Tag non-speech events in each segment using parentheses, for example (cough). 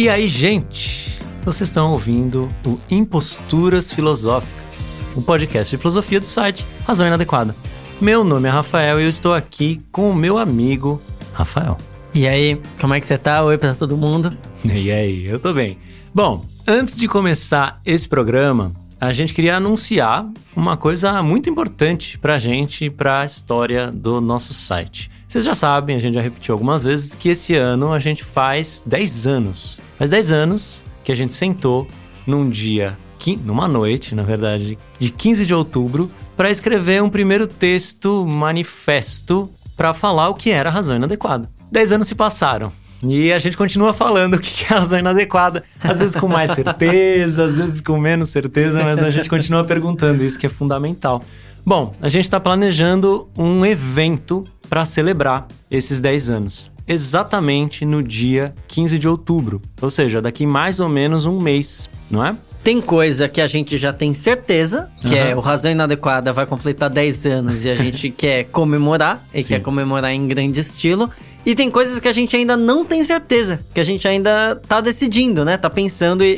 E aí, gente? Vocês estão ouvindo o Imposturas Filosóficas, o um podcast de filosofia do site Razão Inadequada. Meu nome é Rafael e eu estou aqui com o meu amigo Rafael. E aí, como é que você tá? Oi pra todo mundo. E aí, eu tô bem. Bom, antes de começar esse programa, a gente queria anunciar uma coisa muito importante pra gente e pra história do nosso site. Vocês já sabem, a gente já repetiu algumas vezes, que esse ano a gente faz 10 anos. Faz 10 anos que a gente sentou num dia, numa noite, na verdade, de 15 de outubro, para escrever um primeiro texto manifesto para falar o que era razão inadequada. 10 anos se passaram. E a gente continua falando (laughs) o que é a razão inadequada. Às vezes com mais certeza, às vezes com menos certeza, mas a gente continua perguntando, isso que é fundamental. Bom, a gente está planejando um evento para celebrar esses 10 anos. Exatamente no dia 15 de outubro. Ou seja, daqui mais ou menos um mês, não é? Tem coisa que a gente já tem certeza, que uhum. é o Razão Inadequada vai completar 10 anos e a (laughs) gente quer comemorar, e Sim. quer comemorar em grande estilo. E tem coisas que a gente ainda não tem certeza, que a gente ainda tá decidindo, né? Tá pensando e,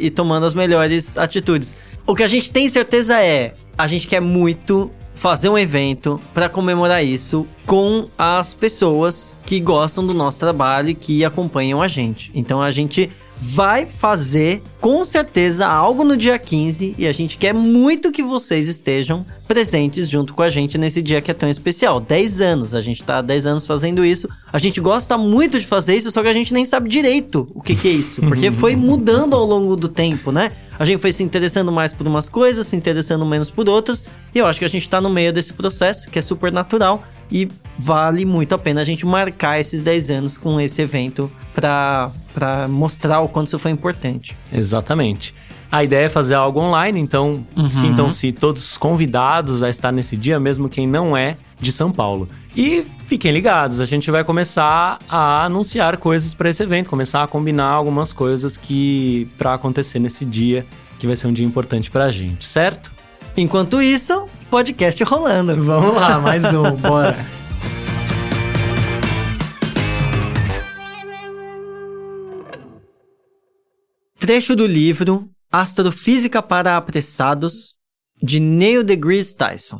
e, e tomando as melhores atitudes. O que a gente tem certeza é, a gente quer muito fazer um evento para comemorar isso com as pessoas que gostam do nosso trabalho e que acompanham a gente. Então a gente vai fazer com certeza algo no dia 15 e a gente quer muito que vocês estejam presentes junto com a gente nesse dia que é tão especial. 10 anos, a gente tá há 10 anos fazendo isso. A gente gosta muito de fazer isso, só que a gente nem sabe direito o que, que é isso, porque foi (laughs) mudando ao longo do tempo, né? A gente foi se interessando mais por umas coisas, se interessando menos por outras, e eu acho que a gente tá no meio desse processo, que é super natural, e vale muito a pena a gente marcar esses 10 anos com esse evento para mostrar o quanto isso foi importante. Exatamente. A ideia é fazer algo online, então uhum. sintam-se todos convidados a estar nesse dia, mesmo quem não é de São Paulo. E fiquem ligados, a gente vai começar a anunciar coisas para esse evento, começar a combinar algumas coisas que para acontecer nesse dia, que vai ser um dia importante para a gente, certo? Enquanto isso, podcast rolando. Vamos lá, mais um, (laughs) bora. Trecho do livro Astrofísica para Apressados, de Neil deGrasse Tyson.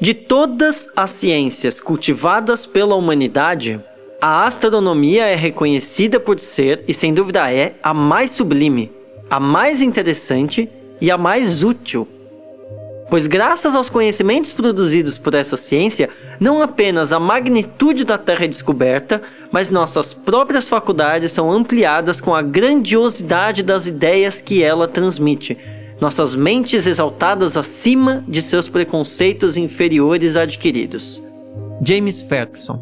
De todas as ciências cultivadas pela humanidade, a astronomia é reconhecida por ser, e sem dúvida é, a mais sublime, a mais interessante e a mais útil. Pois, graças aos conhecimentos produzidos por essa ciência, não apenas a magnitude da Terra é descoberta, mas nossas próprias faculdades são ampliadas com a grandiosidade das ideias que ela transmite, nossas mentes exaltadas acima de seus preconceitos inferiores adquiridos. James Ferguson.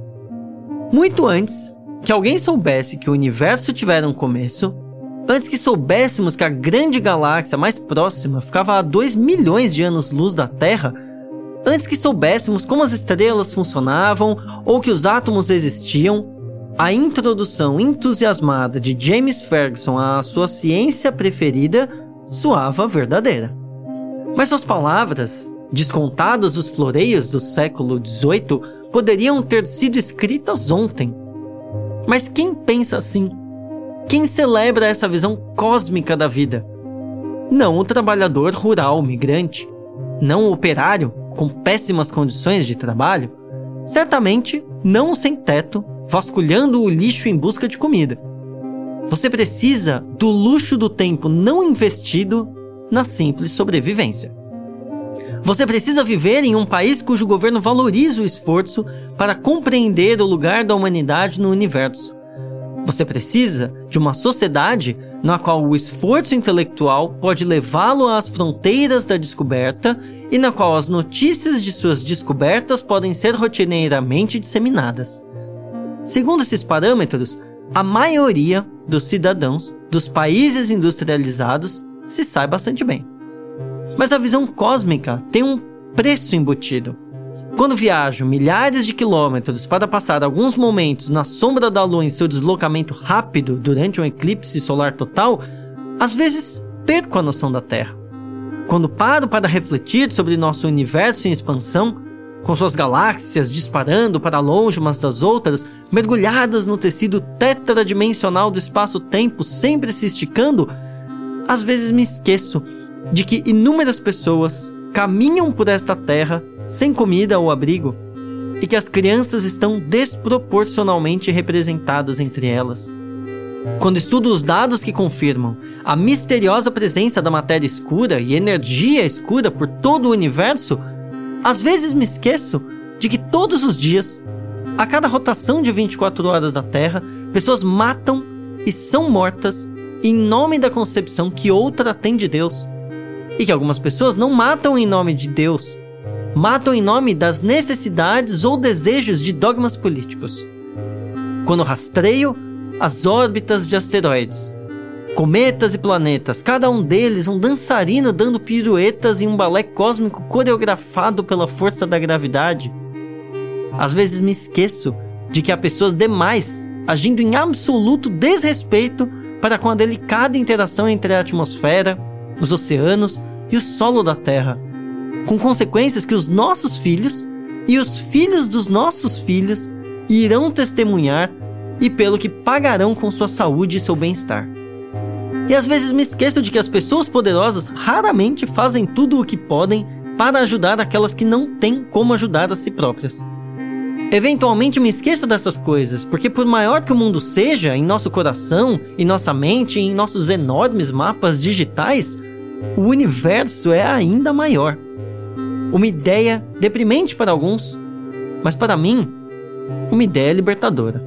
Muito antes que alguém soubesse que o universo tivera um começo, antes que soubéssemos que a grande galáxia mais próxima ficava a 2 milhões de anos-luz da Terra, antes que soubéssemos como as estrelas funcionavam ou que os átomos existiam, a introdução entusiasmada de James Ferguson à sua ciência preferida soava verdadeira. Mas suas palavras, descontadas dos floreios do século XVIII, poderiam ter sido escritas ontem. Mas quem pensa assim? Quem celebra essa visão cósmica da vida? Não o trabalhador rural migrante, não o operário com péssimas condições de trabalho, certamente não o sem teto vasculhando o lixo em busca de comida. Você precisa do luxo do tempo não investido na simples sobrevivência. Você precisa viver em um país cujo governo valoriza o esforço para compreender o lugar da humanidade no universo. Você precisa de uma sociedade na qual o esforço intelectual pode levá-lo às fronteiras da descoberta e na qual as notícias de suas descobertas podem ser rotineiramente disseminadas. Segundo esses parâmetros, a maioria dos cidadãos dos países industrializados se sai bastante bem. Mas a visão cósmica tem um preço embutido. Quando viajo milhares de quilômetros para passar alguns momentos na sombra da lua em seu deslocamento rápido durante um eclipse solar total, às vezes perco a noção da Terra. Quando paro para refletir sobre nosso universo em expansão, com suas galáxias disparando para longe umas das outras, mergulhadas no tecido tetradimensional do espaço-tempo sempre se esticando, às vezes me esqueço de que inúmeras pessoas caminham por esta terra sem comida ou abrigo e que as crianças estão desproporcionalmente representadas entre elas. Quando estudo os dados que confirmam a misteriosa presença da matéria escura e energia escura por todo o universo, às vezes me esqueço de que todos os dias, a cada rotação de 24 horas da Terra, pessoas matam e são mortas em nome da concepção que outra tem de Deus. E que algumas pessoas não matam em nome de Deus, matam em nome das necessidades ou desejos de dogmas políticos. Quando rastreio as órbitas de asteroides, Cometas e planetas, cada um deles um dançarino dando piruetas em um balé cósmico coreografado pela força da gravidade. Às vezes me esqueço de que há pessoas demais agindo em absoluto desrespeito para com a delicada interação entre a atmosfera, os oceanos e o solo da Terra, com consequências que os nossos filhos e os filhos dos nossos filhos irão testemunhar e pelo que pagarão com sua saúde e seu bem-estar. E às vezes me esqueço de que as pessoas poderosas raramente fazem tudo o que podem para ajudar aquelas que não têm como ajudar a si próprias. Eventualmente me esqueço dessas coisas, porque por maior que o mundo seja, em nosso coração, em nossa mente, em nossos enormes mapas digitais, o universo é ainda maior. Uma ideia deprimente para alguns, mas para mim, uma ideia libertadora.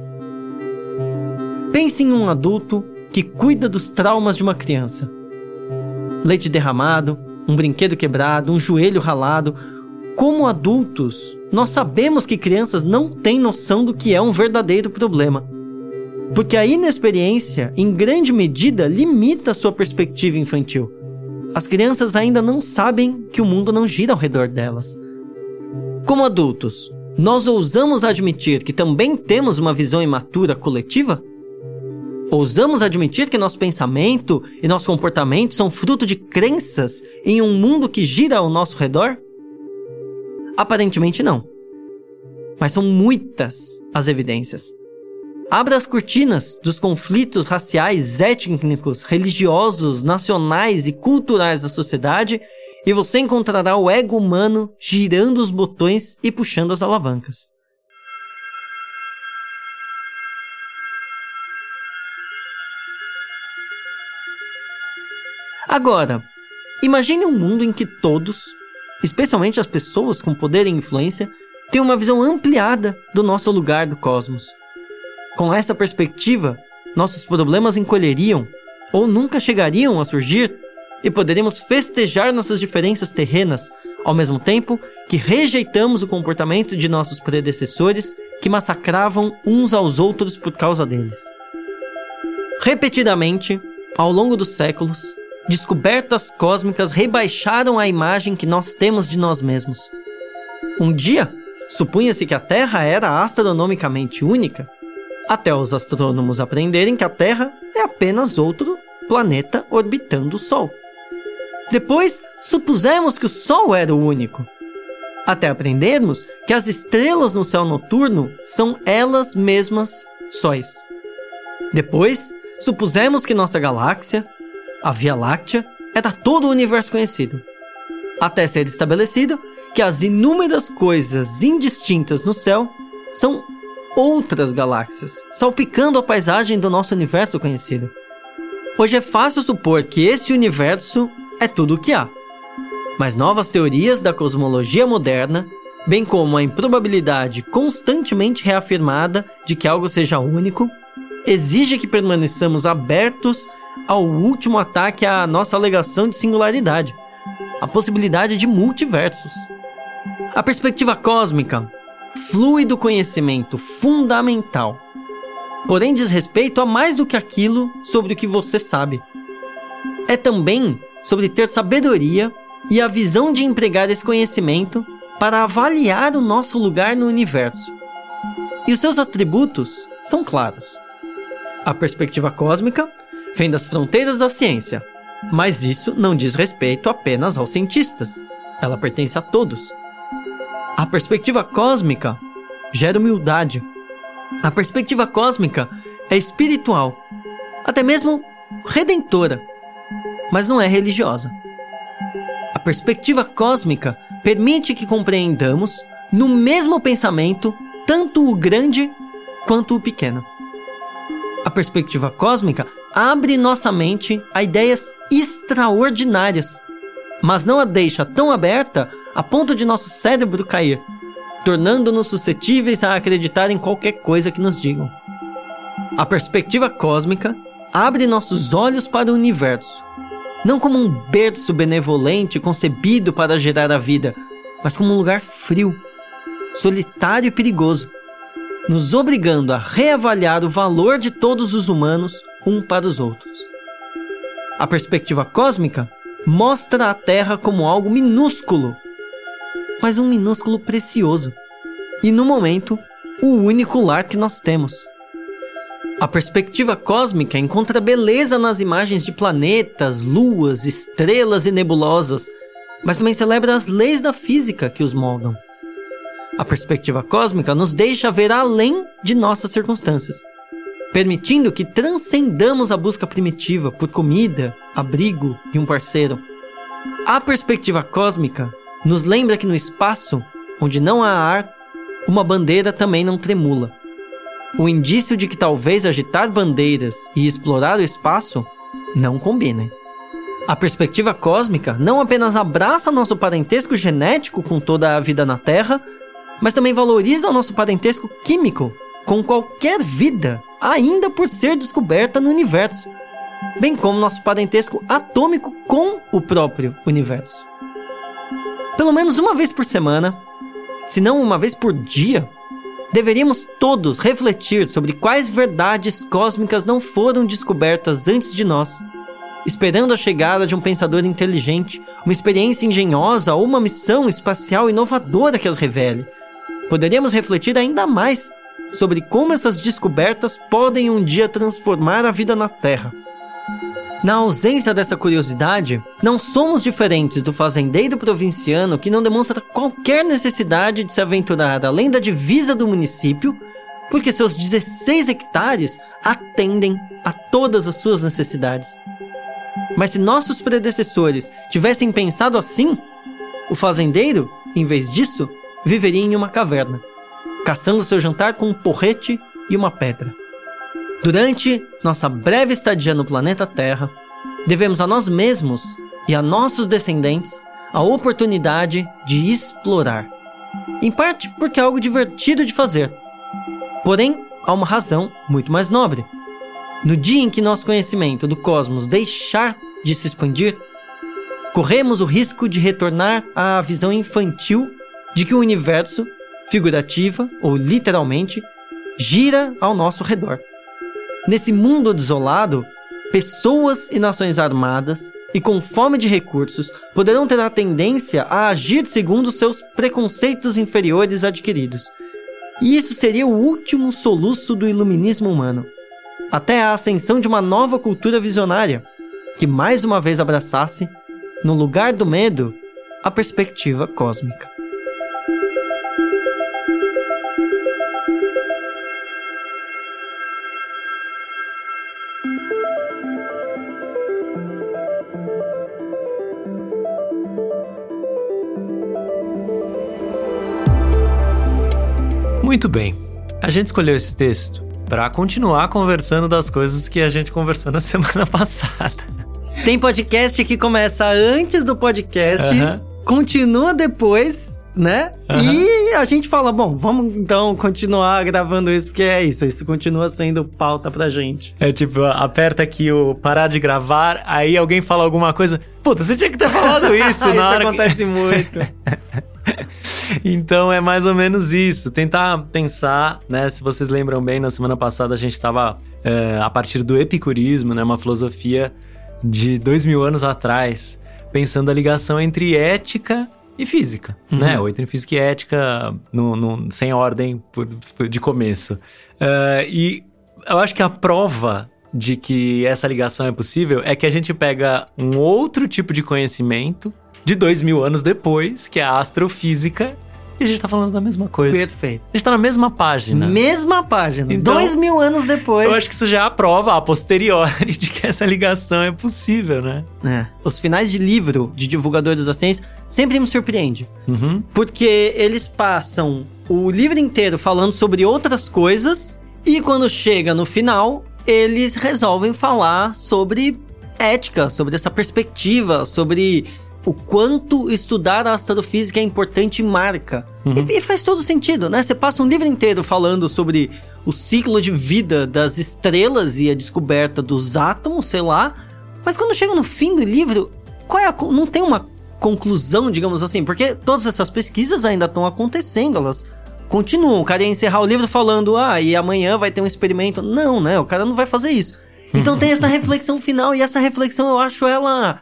Pense em um adulto que cuida dos traumas de uma criança. Leite derramado, um brinquedo quebrado, um joelho ralado. Como adultos, nós sabemos que crianças não têm noção do que é um verdadeiro problema. Porque a inexperiência, em grande medida, limita sua perspectiva infantil. As crianças ainda não sabem que o mundo não gira ao redor delas. Como adultos, nós ousamos admitir que também temos uma visão imatura coletiva? Ousamos admitir que nosso pensamento e nosso comportamento são fruto de crenças em um mundo que gira ao nosso redor? Aparentemente não. Mas são muitas as evidências. Abra as cortinas dos conflitos raciais, étnicos, religiosos, nacionais e culturais da sociedade e você encontrará o ego humano girando os botões e puxando as alavancas. Agora, imagine um mundo em que todos, especialmente as pessoas com poder e influência, têm uma visão ampliada do nosso lugar do cosmos. Com essa perspectiva, nossos problemas encolheriam ou nunca chegariam a surgir e poderíamos festejar nossas diferenças terrenas, ao mesmo tempo que rejeitamos o comportamento de nossos predecessores que massacravam uns aos outros por causa deles. Repetidamente, ao longo dos séculos, descobertas cósmicas rebaixaram a imagem que nós temos de nós mesmos. Um dia, supunha-se que a Terra era astronomicamente única, até os astrônomos aprenderem que a Terra é apenas outro planeta orbitando o Sol. Depois, supusemos que o Sol era o único, até aprendermos que as estrelas no céu noturno são elas mesmas sóis. Depois, supusemos que nossa galáxia, a Via Láctea era todo o universo conhecido, até ser estabelecido que as inúmeras coisas indistintas no céu são outras galáxias, salpicando a paisagem do nosso universo conhecido. Hoje é fácil supor que esse universo é tudo o que há. Mas novas teorias da cosmologia moderna, bem como a improbabilidade constantemente reafirmada de que algo seja único, exige que permaneçamos abertos ao último ataque à nossa alegação de singularidade, a possibilidade de multiversos. A perspectiva cósmica flui do conhecimento fundamental, porém diz respeito a mais do que aquilo sobre o que você sabe. É também sobre ter sabedoria e a visão de empregar esse conhecimento para avaliar o nosso lugar no universo. E os seus atributos são claros. A perspectiva cósmica vem das fronteiras da ciência. Mas isso não diz respeito apenas aos cientistas. Ela pertence a todos. A perspectiva cósmica gera humildade. A perspectiva cósmica é espiritual, até mesmo redentora, mas não é religiosa. A perspectiva cósmica permite que compreendamos, no mesmo pensamento, tanto o grande quanto o pequeno. A perspectiva cósmica abre nossa mente a ideias extraordinárias, mas não a deixa tão aberta a ponto de nosso cérebro cair, tornando-nos suscetíveis a acreditar em qualquer coisa que nos digam. A perspectiva cósmica abre nossos olhos para o universo, não como um berço benevolente concebido para gerar a vida, mas como um lugar frio, solitário e perigoso, nos obrigando a reavaliar o valor de todos os humanos um para os outros. A perspectiva cósmica mostra a Terra como algo minúsculo, mas um minúsculo precioso, e no momento, o único lar que nós temos. A perspectiva cósmica encontra beleza nas imagens de planetas, luas, estrelas e nebulosas, mas também celebra as leis da física que os moldam. A perspectiva cósmica nos deixa ver além de nossas circunstâncias, permitindo que transcendamos a busca primitiva por comida, abrigo e um parceiro. A perspectiva cósmica nos lembra que no espaço, onde não há ar, uma bandeira também não tremula o indício de que talvez agitar bandeiras e explorar o espaço não combinem. A perspectiva cósmica não apenas abraça nosso parentesco genético com toda a vida na Terra, mas também valoriza o nosso parentesco químico com qualquer vida ainda por ser descoberta no universo, bem como nosso parentesco atômico com o próprio universo. Pelo menos uma vez por semana, se não uma vez por dia, Deveríamos todos refletir sobre quais verdades cósmicas não foram descobertas antes de nós, esperando a chegada de um pensador inteligente, uma experiência engenhosa ou uma missão espacial inovadora que as revele. Poderíamos refletir ainda mais sobre como essas descobertas podem um dia transformar a vida na Terra. Na ausência dessa curiosidade, não somos diferentes do fazendeiro provinciano que não demonstra qualquer necessidade de se aventurar além da divisa do município, porque seus 16 hectares atendem a todas as suas necessidades. Mas se nossos predecessores tivessem pensado assim, o fazendeiro, em vez disso, viveria em uma caverna, caçando seu jantar com um porrete e uma pedra. Durante nossa breve estadia no planeta Terra, devemos a nós mesmos e a nossos descendentes a oportunidade de explorar. Em parte porque é algo divertido de fazer. Porém, há uma razão muito mais nobre. No dia em que nosso conhecimento do cosmos deixar de se expandir, corremos o risco de retornar à visão infantil de que o universo, figurativa ou literalmente, gira ao nosso redor. Nesse mundo desolado, pessoas e nações armadas e com fome de recursos poderão ter a tendência a agir segundo seus preconceitos inferiores adquiridos. E isso seria o último soluço do iluminismo humano. Até a ascensão de uma nova cultura visionária, que mais uma vez abraçasse, no lugar do medo, a perspectiva cósmica. Muito bem. A gente escolheu esse texto para continuar conversando das coisas que a gente conversou na (laughs) semana passada. Tem podcast que começa antes do podcast, continua depois, né? E a gente fala, bom, vamos então continuar gravando isso, porque é isso, isso continua sendo pauta pra gente. É tipo, aperta aqui o parar de gravar, aí alguém fala alguma coisa, puta, você tinha que ter falado (laughs) isso na isso hora acontece que... muito. (laughs) então é mais ou menos isso. Tentar pensar, né? Se vocês lembram bem, na semana passada a gente estava é, a partir do epicurismo, né? Uma filosofia de dois mil anos atrás, pensando a ligação entre ética e física, uhum. né? Ou entre física e ética no, no, sem ordem por, por, de começo. Uh, e eu acho que a prova de que essa ligação é possível é que a gente pega um outro tipo de conhecimento de dois mil anos depois, que é a astrofísica, E a gente tá falando da mesma coisa. Perfeito. A gente tá na mesma página. Mesma página. Então, Dois mil anos depois. Eu acho que isso já é a prova a posteriori (laughs) de que essa ligação é possível, né? É. Os finais de livro de divulgadores da ciência sempre me surpreende. Uhum. Porque eles passam o livro inteiro falando sobre outras coisas e quando chega no final, eles resolvem falar sobre ética, sobre essa perspectiva, sobre o quanto estudar a astrofísica é importante e marca. Uhum. E, e faz todo sentido, né? Você passa um livro inteiro falando sobre o ciclo de vida das estrelas e a descoberta dos átomos, sei lá. Mas quando chega no fim do livro, qual é a, não tem uma conclusão, digamos assim, porque todas essas pesquisas ainda estão acontecendo, elas continuam. O cara ia encerrar o livro falando, ah, e amanhã vai ter um experimento. Não, né? O cara não vai fazer isso. Então tem essa reflexão final, e essa reflexão eu acho ela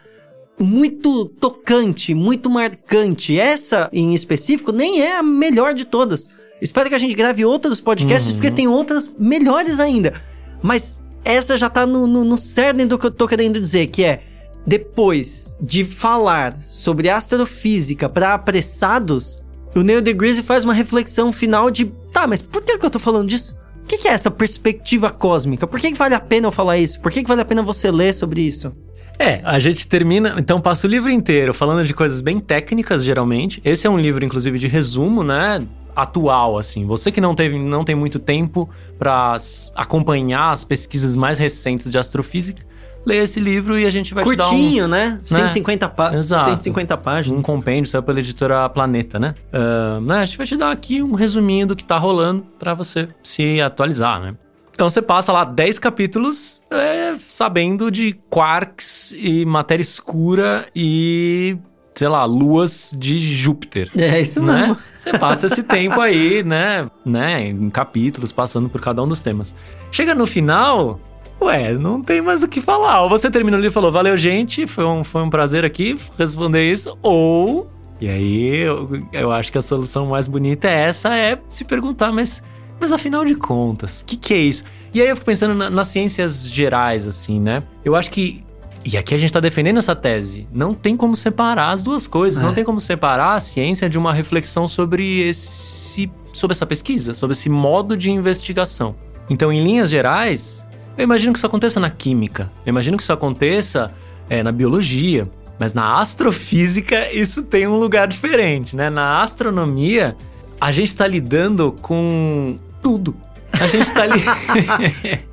muito tocante, muito marcante. Essa, em específico, nem é a melhor de todas. Espero que a gente grave outros podcasts, Uhum. porque tem outras melhores ainda. Mas essa já tá no, no, no cerne do que eu tô querendo dizer, que é depois de falar sobre astrofísica para apressados, o Neil deGrasse faz uma reflexão final de, tá, mas por que, que eu tô falando disso? O que, que é essa perspectiva cósmica? Por que, que vale a pena eu falar isso? Por que, que vale a pena você ler sobre isso? É, a gente termina, então passa o livro inteiro falando de coisas bem técnicas, geralmente. Esse é um livro, inclusive, de resumo, né? Atual, assim. Você que não, teve, não tem muito tempo para acompanhar as pesquisas mais recentes de astrofísica, leia esse livro e a gente vai te dar um, Curtinho, né? 150, pá Exato. 150 páginas. um compêndio, saiu pela editora Planeta, né? Ah, né? A gente vai te dar aqui um resuminho do que tá rolando para você se atualizar, né? Então você passa lá 10 capítulos é, sabendo de quarks e matéria escura e, sei lá, luas de Júpiter. É isso Né? mesmo. Você passa esse tempo aí, né? né? Em capítulos, passando por cada um dos temas. Chega no final, ué, não tem mais o que falar. Ou você termina o livro e falou, valeu, gente, foi um, foi um prazer aqui responder isso. Ou, e aí eu, eu acho que a solução mais bonita é essa, é se perguntar, mas, mas afinal de contas, o que, que é isso? E aí eu fico pensando na- nas ciências gerais, assim, né? Eu acho que e aqui a gente tá defendendo essa tese. Não tem como separar as duas coisas. É. Não tem como separar a ciência de uma reflexão sobre esse. sobre essa pesquisa, sobre esse modo de investigação. Então, em linhas gerais, eu imagino que isso aconteça na química. Eu imagino que isso aconteça é, na biologia. Mas na astrofísica, isso tem um lugar diferente, né? Na astronomia, a gente tá lidando com tudo. A gente tá ali. (laughs)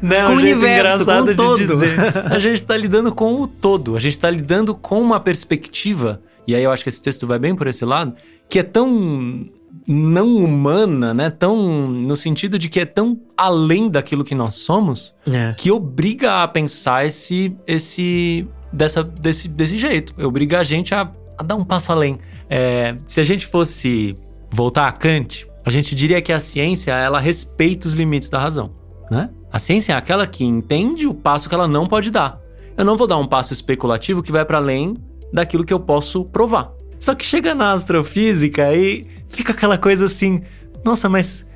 Não, Com um o jeito universo, engraçado com o todo. de dizer. A gente tá lidando com o todo. A gente tá lidando com uma perspectiva, e aí eu acho que esse texto vai bem por esse lado, que é tão não humana, né? Tão no sentido de que é tão além daquilo que nós somos, É. que obriga a pensar esse esse dessa desse, desse jeito. Obriga a gente a, a dar um passo além. É, se a gente fosse voltar a Kant, a gente diria que a ciência ela respeita os limites da razão, né? A ciência é aquela que entende o passo que ela não pode dar. Eu não vou dar um passo especulativo que vai para além daquilo que eu posso provar. Só que chega na astrofísica e fica aquela coisa assim, nossa, mas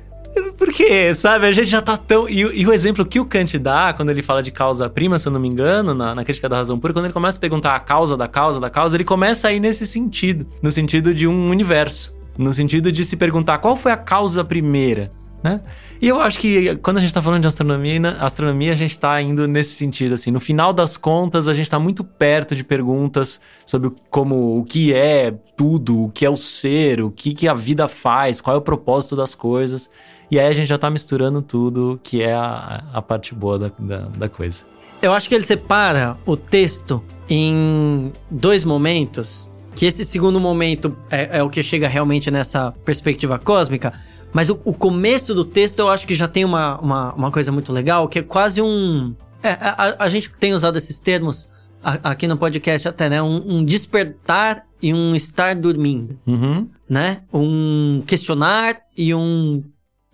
por quê? Sabe? A gente já tá tão. E, o- e o exemplo que o Kant dá, quando ele fala de causa-prima, se eu não me engano, na, na crítica da razão pura, quando ele começa a perguntar a causa da causa da causa, ele começa a ir nesse sentido no sentido de um universo. No sentido de se perguntar qual foi a causa primeira, né? E eu acho que quando a gente tá falando de astronomia, astronomia a gente tá indo nesse sentido, assim. No final das contas, a gente tá muito perto de perguntas sobre como o que é tudo, o que é o ser, o que, que a vida faz, qual é o propósito das coisas. E aí a gente já tá misturando tudo, que é a, a parte boa da, da, da coisa. Eu acho que ele separa o texto em dois momentos. Que esse segundo momento é, é o que chega realmente nessa perspectiva cósmica. Mas o, o começo do texto eu acho que já tem uma, uma, uma coisa muito legal, que é quase um. É, a, a- gente tem usado esses termos a- aqui no podcast até, né? Um, um despertar e um estar dormindo Uhum. né? Um questionar e um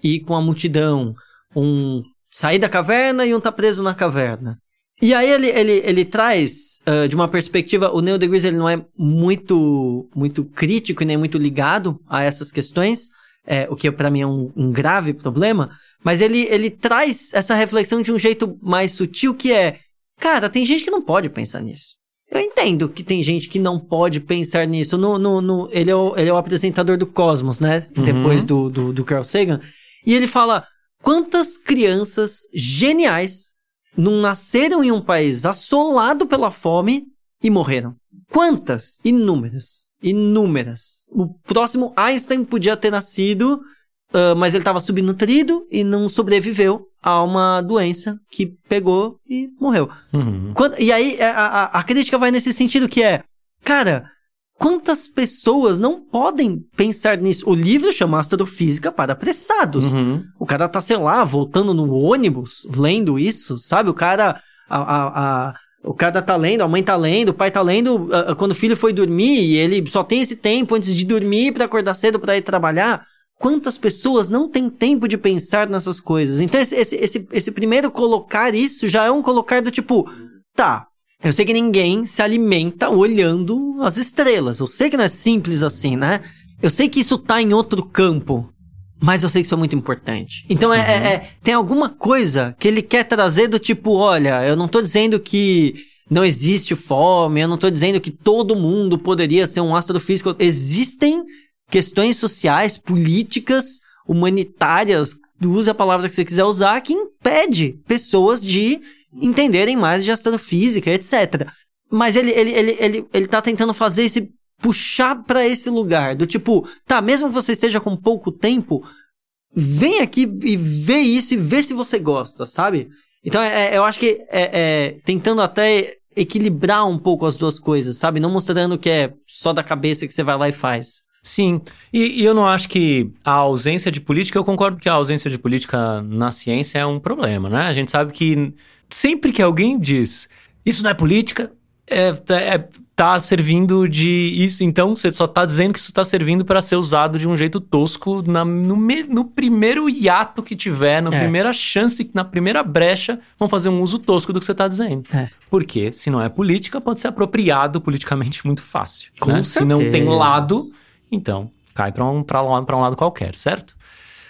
ir com a multidão. Um sair da caverna e um tá preso na caverna. E aí ele, ele, ele traz, ah, de uma perspectiva, o Neil deGrasse ele não é muito, muito crítico e nem muito ligado a essas questões, é, o que pra mim é um, um grave problema, mas ele, ele traz essa reflexão de um jeito mais sutil que é, cara, tem gente que não pode pensar nisso. Eu entendo que tem gente que não pode pensar nisso. No, no, no ele, é o, ele é o apresentador do Cosmos, né? Uhum. Depois do, do, do Carl Sagan. E ele fala: quantas crianças geniais não nasceram em um país assolado pela fome e morreram? Quantas? Inúmeras. Inúmeras. O próximo Einstein podia ter nascido, uh, mas ele estava subnutrido e não sobreviveu a uma doença que pegou e morreu. Uhum. Quando- e aí a, a, a crítica vai nesse sentido que é, cara, quantas pessoas não podem pensar nisso? O livro chama Astrofísica para Apressados. Uhum. O cara tá, sei lá, voltando no ônibus, lendo isso, sabe? O cara. A, a, a- o cara tá lendo, a mãe tá lendo, o pai tá lendo ah, ah, quando o filho foi dormir e ele só tem esse tempo antes de dormir pra acordar cedo pra ir trabalhar. Quantas pessoas não têm tempo de pensar nessas coisas? Então, esse, esse, esse, esse primeiro colocar isso já é um colocar do tipo, tá, eu sei que ninguém se alimenta olhando as estrelas. Eu sei que não é simples assim, né? Eu sei que isso tá em outro campo. Mas eu sei que isso é muito importante. Então é, é- é- tem alguma coisa que ele quer trazer do tipo, olha, eu não tô dizendo que não existe fome, eu não tô dizendo que todo mundo poderia ser um astrofísico. Existem questões sociais, políticas, humanitárias, use a palavra que você quiser usar, que impede pessoas de entenderem mais de astrofísica, etc. Mas ele, ele, ele, ele, ele tá tentando fazer esse puxar pra esse lugar do tipo, tá, mesmo que você esteja com pouco tempo, vem aqui e vê isso e vê se você gosta, sabe? Então, é, é- eu acho que é, é, tentando até equilibrar um pouco as duas coisas, sabe? Não mostrando que é só da cabeça que você vai lá e faz. Sim, e, e eu não acho que a ausência de política, eu concordo que a ausência de política na ciência é um problema, né? A gente sabe que sempre que alguém diz isso não é política, é, tá- é- tá servindo de isso, então você só tá dizendo que isso tá servindo para ser usado de um jeito tosco na- no, me- no primeiro hiato que tiver, na É. primeira chance, na primeira brecha, vão fazer um uso tosco do que você tá dizendo. É. Porque se não é política, pode ser apropriado politicamente (laughs) muito fácil. Com né? Se não tem lado, então cai para um, pra pra um lado qualquer, certo?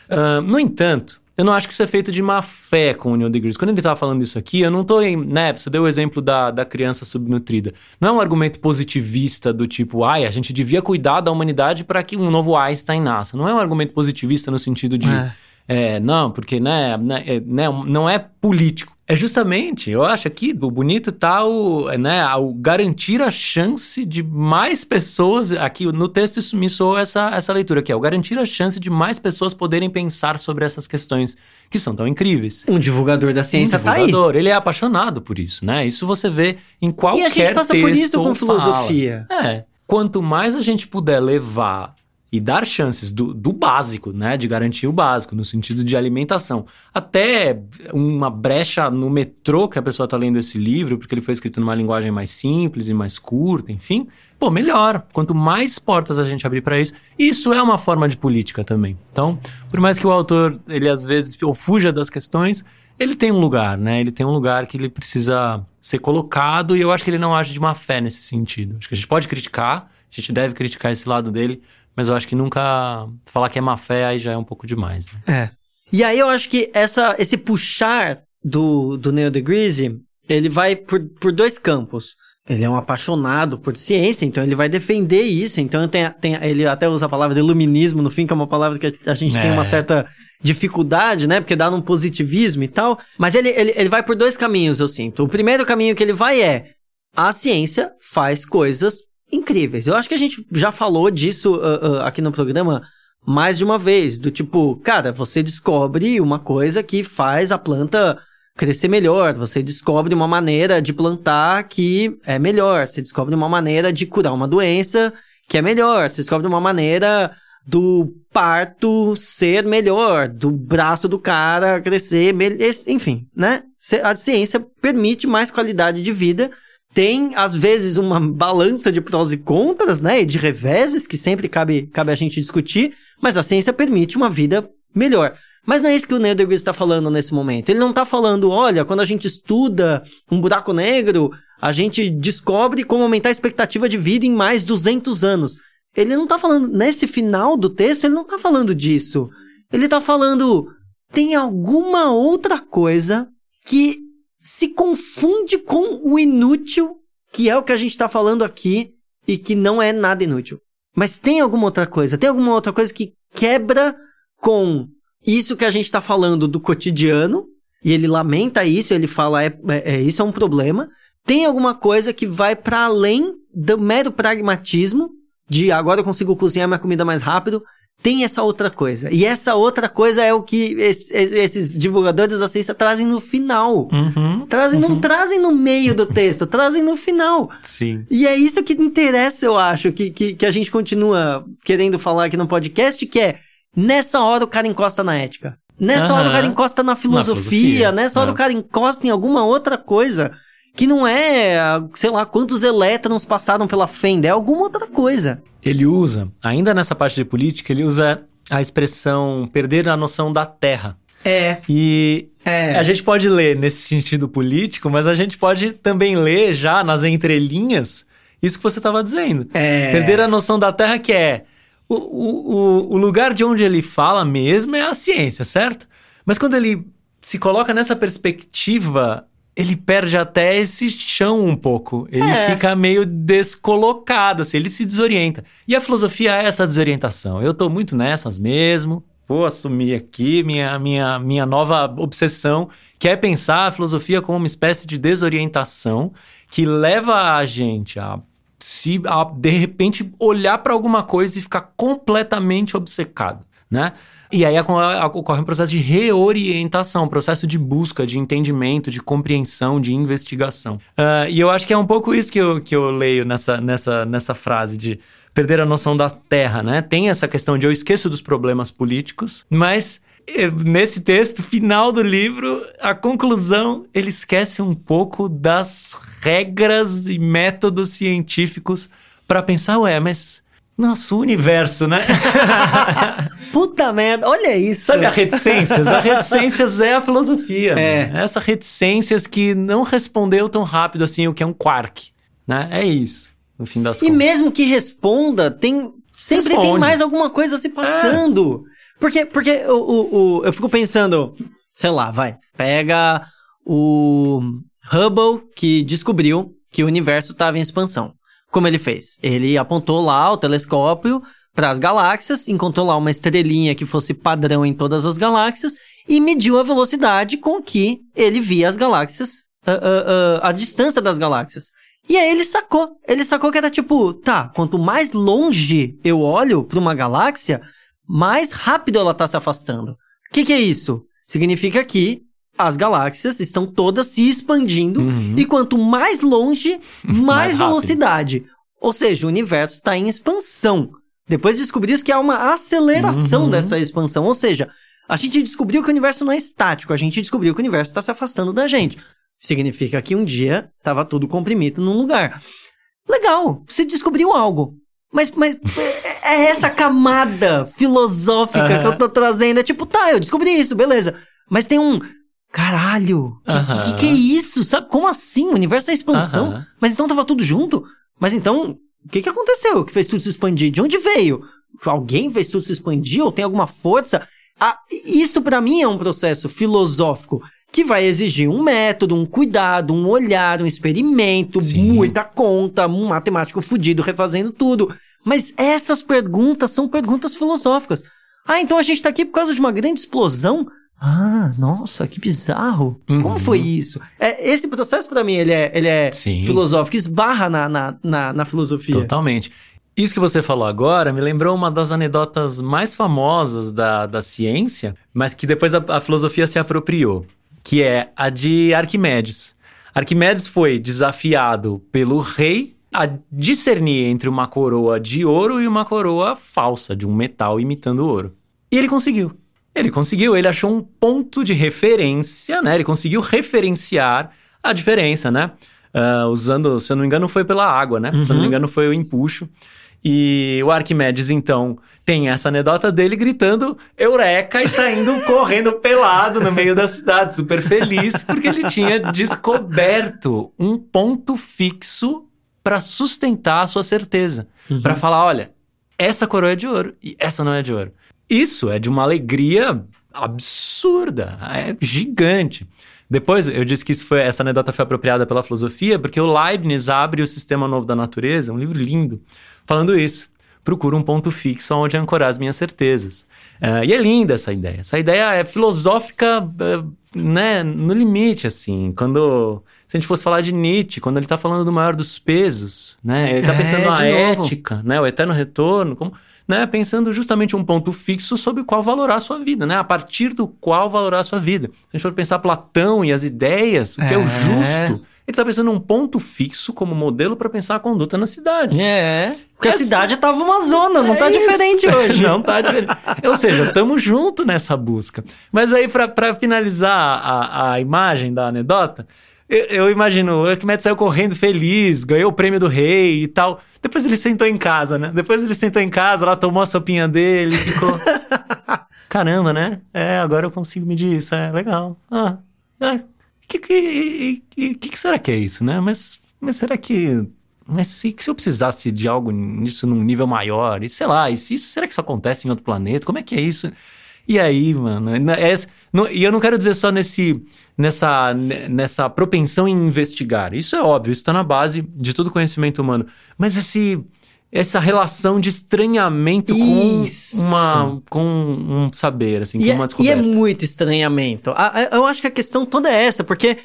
Ah, no entanto, eu não acho que isso é feito de má fé com o Neil deGrasse. Quando ele tava falando isso aqui, eu não tô em. Né, você deu o exemplo da, da criança subnutrida. Não é um argumento positivista do tipo, ai, a gente devia cuidar da humanidade para que um novo Einstein nasça. Não é um argumento positivista no sentido de. É. É, não, porque né, né, é, né, não é político. É justamente, eu acho aqui, o bonito tá o, né, o garantir a chance de mais pessoas, aqui no texto isso me soou essa, essa leitura aqui, é o garantir a chance de mais pessoas poderem pensar sobre essas questões que são tão incríveis. Um divulgador da ciência um tá aí. divulgador, ele é apaixonado por isso, né? Isso você vê em qualquer E a gente passa por isso texto com ou fala. filosofia. É. Quanto mais a gente puder levar e dar chances do, do básico, né? De garantir o básico, no sentido de alimentação. Até uma brecha no metrô que a pessoa tá lendo esse livro, porque ele foi escrito numa linguagem mais simples e mais curta, enfim. Pô, melhor. Quanto mais portas a gente abrir para isso, isso é uma forma de política também. Então, por mais que o autor, ele às vezes ou fuja das questões, ele tem um lugar, né? Ele tem um lugar que ele precisa ser colocado e eu acho que ele não age de má fé nesse sentido. Acho que a gente pode criticar, a gente deve criticar esse lado dele, mas eu acho que nunca falar que é má fé aí já é um pouco demais, né? É. E aí eu acho que essa, esse puxar do, do Neil deGrasse, ele vai por, por dois campos. Ele é um apaixonado por ciência, então ele vai defender isso. Então tem, tem, ele até usa a palavra iluminismo no fim, que é uma palavra que a, a gente tem É. uma certa dificuldade, né? Porque dá num positivismo e tal. Mas ele, ele, ele vai por dois caminhos, eu sinto. O primeiro caminho que ele vai é a ciência faz coisas incríveis. Eu acho que a gente já falou disso ah, ah, aqui no programa mais de uma vez, do tipo, cara, você descobre uma coisa que faz a planta crescer melhor, você descobre uma maneira de plantar que é melhor, você descobre uma maneira de curar uma doença que é melhor, você descobre uma maneira do parto ser melhor, do braço do cara crescer, enfim, né? A ciência permite mais qualidade de vida, tem às vezes uma balança de prós e contras, né? E de reveses que sempre cabe, cabe a gente discutir, mas a ciência permite uma vida melhor. Mas não é isso que o Neil deGrasse está falando nesse momento. Ele não está falando, olha, quando a gente estuda um buraco negro, a gente descobre como aumentar a expectativa de vida em mais 200 anos. Ele não tá falando, nesse final do texto, ele não tá falando disso. Ele tá falando, tem alguma outra coisa que se confunde com o inútil que é o que a gente tá falando aqui e que não é nada inútil. Mas tem alguma outra coisa? Tem alguma outra coisa que quebra com isso que a gente tá falando do cotidiano? E ele lamenta isso, ele fala, é, é, é isso é um problema. Tem alguma coisa que vai para além do mero pragmatismo de agora eu consigo cozinhar minha comida mais rápido tem essa outra coisa. E essa outra coisa é o que esses, esses divulgadores da ciência trazem no final. Uhum, trazem, uhum. Não trazem no meio do (laughs) texto, trazem no final. Sim. E é isso que interessa, eu acho, que, que, que a gente continua querendo falar aqui no podcast, que é nessa hora o cara encosta na ética. Nessa Uhum. hora o cara encosta na filosofia, Na filosofia, nessa hora é. o cara encosta em alguma outra coisa que não é, sei lá, quantos elétrons passaram pela fenda, é alguma outra coisa. Ele usa, ainda nessa parte de política, ele usa a expressão perder a noção da terra. É, E é. a gente pode ler nesse sentido político, mas a gente pode também ler já nas entrelinhas isso que você estava dizendo. É. Perder a noção da terra que é o, o, o- o lugar de onde ele fala mesmo é a ciência, certo? Mas quando ele se coloca nessa perspectiva, ele perde até esse chão um pouco. Ele É. fica meio descolocado, assim, ele se desorienta. E a filosofia é essa desorientação. Eu tô muito nessas mesmo. Vou assumir aqui minha, minha, minha nova obsessão, que é pensar a filosofia como uma espécie de desorientação que leva a gente a se a, de repente olhar para alguma coisa e ficar completamente obcecado, né? E aí ocorre um processo de reorientação, um processo de busca, de entendimento, de compreensão, de investigação. Ah, e eu acho que é um pouco isso que eu, que eu leio nessa, nessa, nessa frase de perder a noção da terra, né? Tem essa questão de eu esqueço dos problemas políticos, mas eh, nesse texto final do livro, a conclusão, ele esquece um pouco das regras e métodos científicos para pensar, ué, mas nosso universo, né? (laughs) Puta merda, olha isso. Sabe a reticências? A reticências é a filosofia. É. né? Essa reticências que não respondeu tão rápido assim o que é um quark, né? É isso, no fim das E contas. mesmo que responda, tem sempre tem Responde. mais alguma coisa se passando. Porque, porque o, o, o- eu fico pensando, sei lá, vai, pega o Hubble que descobriu que o universo estava em expansão. Como ele fez? Ele apontou lá o telescópio para as galáxias, encontrou lá uma estrelinha que fosse padrão em todas as galáxias e mediu a velocidade com que ele via as galáxias, ah, ah, ah, a distância das galáxias. E aí ele sacou. Ele sacou que era tipo, tá, quanto mais longe eu olho para uma galáxia, mais rápido ela tá se afastando. O que, que é isso? Significa que as galáxias estão todas se expandindo Uhum. e quanto mais longe, (laughs) mais, Mais rápido. velocidade. Ou seja, o universo está em expansão. Depois descobriu que há uma aceleração Uhum. dessa expansão. Ou seja, a gente descobriu que o universo não é estático, a gente descobriu que o universo está se afastando da gente. Significa que um dia estava tudo comprimido num lugar. Legal, você descobriu algo. Mas, mas é é essa camada filosófica que eu tô trazendo. É tipo, tá, eu descobri isso, beleza. Mas tem um. Caralho, que, que, que, que é isso? Sabe? Como assim? O universo é expansão? Aham. Mas então tava tudo junto? Mas então, o que, que aconteceu que fez tudo se expandir? De onde veio? Alguém fez tudo se expandir? Ou tem alguma força? Ah, isso pra mim é um processo filosófico que vai exigir um método, um cuidado, um olhar, um experimento, Sim. muita conta, um matemático fudido refazendo tudo. Mas essas perguntas são perguntas filosóficas. Ah, então a gente tá aqui por causa de uma grande explosão? Ah, nossa, que bizarro. Uhum. Como foi isso? É, esse processo pra mim, ele é, ele é Sim. filosófico, esbarra na, na, na, na filosofia. Totalmente. Isso que você falou agora me lembrou uma das anedotas mais famosas da, da ciência, mas que depois a, a filosofia se apropriou, que é a de Arquimedes. Arquimedes foi desafiado pelo rei a discernir entre uma coroa de ouro e uma coroa falsa, de um metal imitando ouro. E ele conseguiu. Ele conseguiu, ele achou um ponto de referência, né? Ele conseguiu referenciar a diferença, né? Ah, usando, se eu não me engano, foi pela água, né? Se eu não me engano, foi o empuxo. E o Arquimedes, então, tem essa anedota dele gritando Eureka e saindo (laughs) correndo pelado no meio da cidade, super feliz, porque ele tinha descoberto um ponto fixo para sustentar a sua certeza. Para falar: olha, essa coroa é de ouro e essa não é de ouro. Isso é de uma alegria absurda, é gigante. Depois, eu disse que isso foi, essa anedota foi apropriada pela filosofia, porque o Leibniz abre o Sistema Novo da Natureza, um livro lindo, falando isso. Procuro um ponto fixo onde ancorar as minhas certezas. Uh, e é linda essa ideia. Essa ideia é filosófica, uh, né, no limite, assim. Quando se a gente fosse falar de Nietzsche, quando ele está falando do maior dos pesos, né? Ele está é, pensando na ética, né? O eterno retorno, como, né? Pensando justamente um ponto fixo sobre o qual valorar a sua vida, né? A partir do qual valorar a sua vida. Se a gente for pensar Platão e as ideias, o que é, é o justo, ele está pensando num ponto fixo como modelo para pensar a conduta na cidade. É. Porque Essa... a cidade estava uma zona, não está é diferente (laughs) hoje. não está diferente. Ou seja, estamos juntos nessa busca. Mas aí, para finalizar a, a imagem da anedota, eu, eu imagino, o Arquimedes saiu correndo feliz, ganhou o prêmio do rei e tal. Depois ele sentou em casa, né? Depois ele sentou em casa, lá tomou a sopinha dele, ficou. (laughs) Caramba, né? É, agora eu consigo medir isso, é legal. Ah, é. Que, que, que, que, será que é isso, né? Mas, mas será que. Mas se, se eu precisasse de algo nisso num nível maior, e sei lá, e se isso, será que isso acontece em outro planeta? Como é que é isso? E aí, mano, é, e eu não quero dizer só nesse, nessa, nessa propensão em investigar. Isso é óbvio, isso está na base de todo conhecimento humano. Mas esse, essa relação de estranhamento isso. com, uma, com um saber, assim, e com uma descoberta. E é muito estranhamento. Eu acho que a questão toda é essa, porque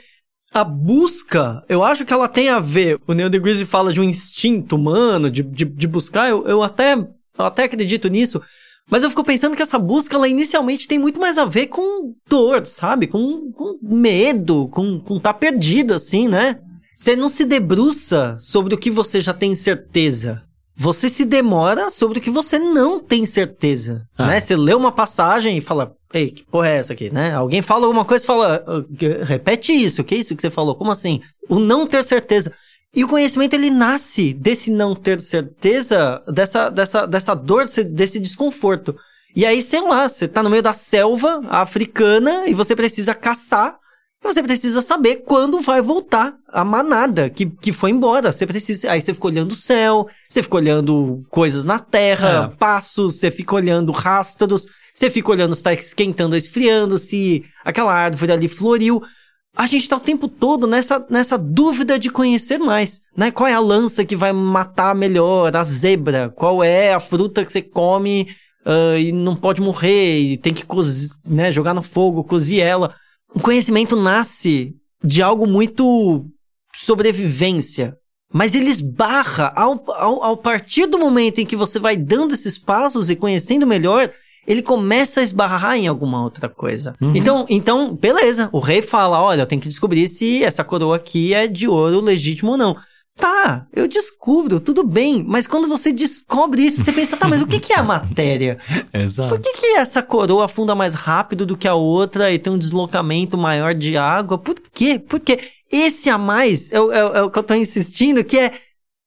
a busca, eu acho que ela tem a ver. O Neil deGrasse fala de um instinto humano, de, de, de buscar. Eu, eu, até, eu até acredito nisso. Mas eu fico pensando que essa busca, ela inicialmente tem muito mais a ver com dor, sabe? Com, com medo, com, com tá perdido, assim, né? Você não se debruça sobre o que você já tem certeza. Você se demora sobre o que você não tem certeza, ah. né? Você lê uma passagem e fala, ei, que porra é essa aqui, né? Alguém fala alguma coisa e fala, ah, repete isso, o que é isso que você falou? Como assim? O não ter certeza. E o conhecimento ele nasce desse não ter certeza, dessa, dessa, dessa dor, desse desconforto. E aí, sei lá, você tá no meio da selva africana e você precisa caçar. E você precisa saber quando vai voltar a manada que, que foi embora. Você precisa. Aí você fica olhando o céu, você fica olhando coisas na terra, é. passos, você fica olhando rastros, você fica olhando se tá esquentando ou esfriando, se aquela árvore ali floriu a gente está o tempo todo nessa, nessa dúvida de conhecer mais, né? Qual é a lança que vai matar melhor, a zebra? Qual é a fruta que você come uh, e não pode morrer e tem que né, jogar no fogo, cozir ela? O conhecimento nasce de algo muito sobrevivência, mas ele esbarra ao, ao, ao partir do momento em que você vai dando esses passos e conhecendo melhor, ele começa a esbarrar em alguma outra coisa. Uhum. Então, então, beleza. O rei fala: olha, eu tenho que descobrir se essa coroa aqui é de ouro legítimo ou não. Tá, eu descubro, tudo bem. Mas quando você descobre isso, você pensa, tá, mas o que, que é a (laughs) matéria? Exato. Por que, que essa coroa afunda mais rápido do que a outra e tem um deslocamento maior de água? Por quê? Porque esse a mais é, é, é o que eu tô insistindo, que é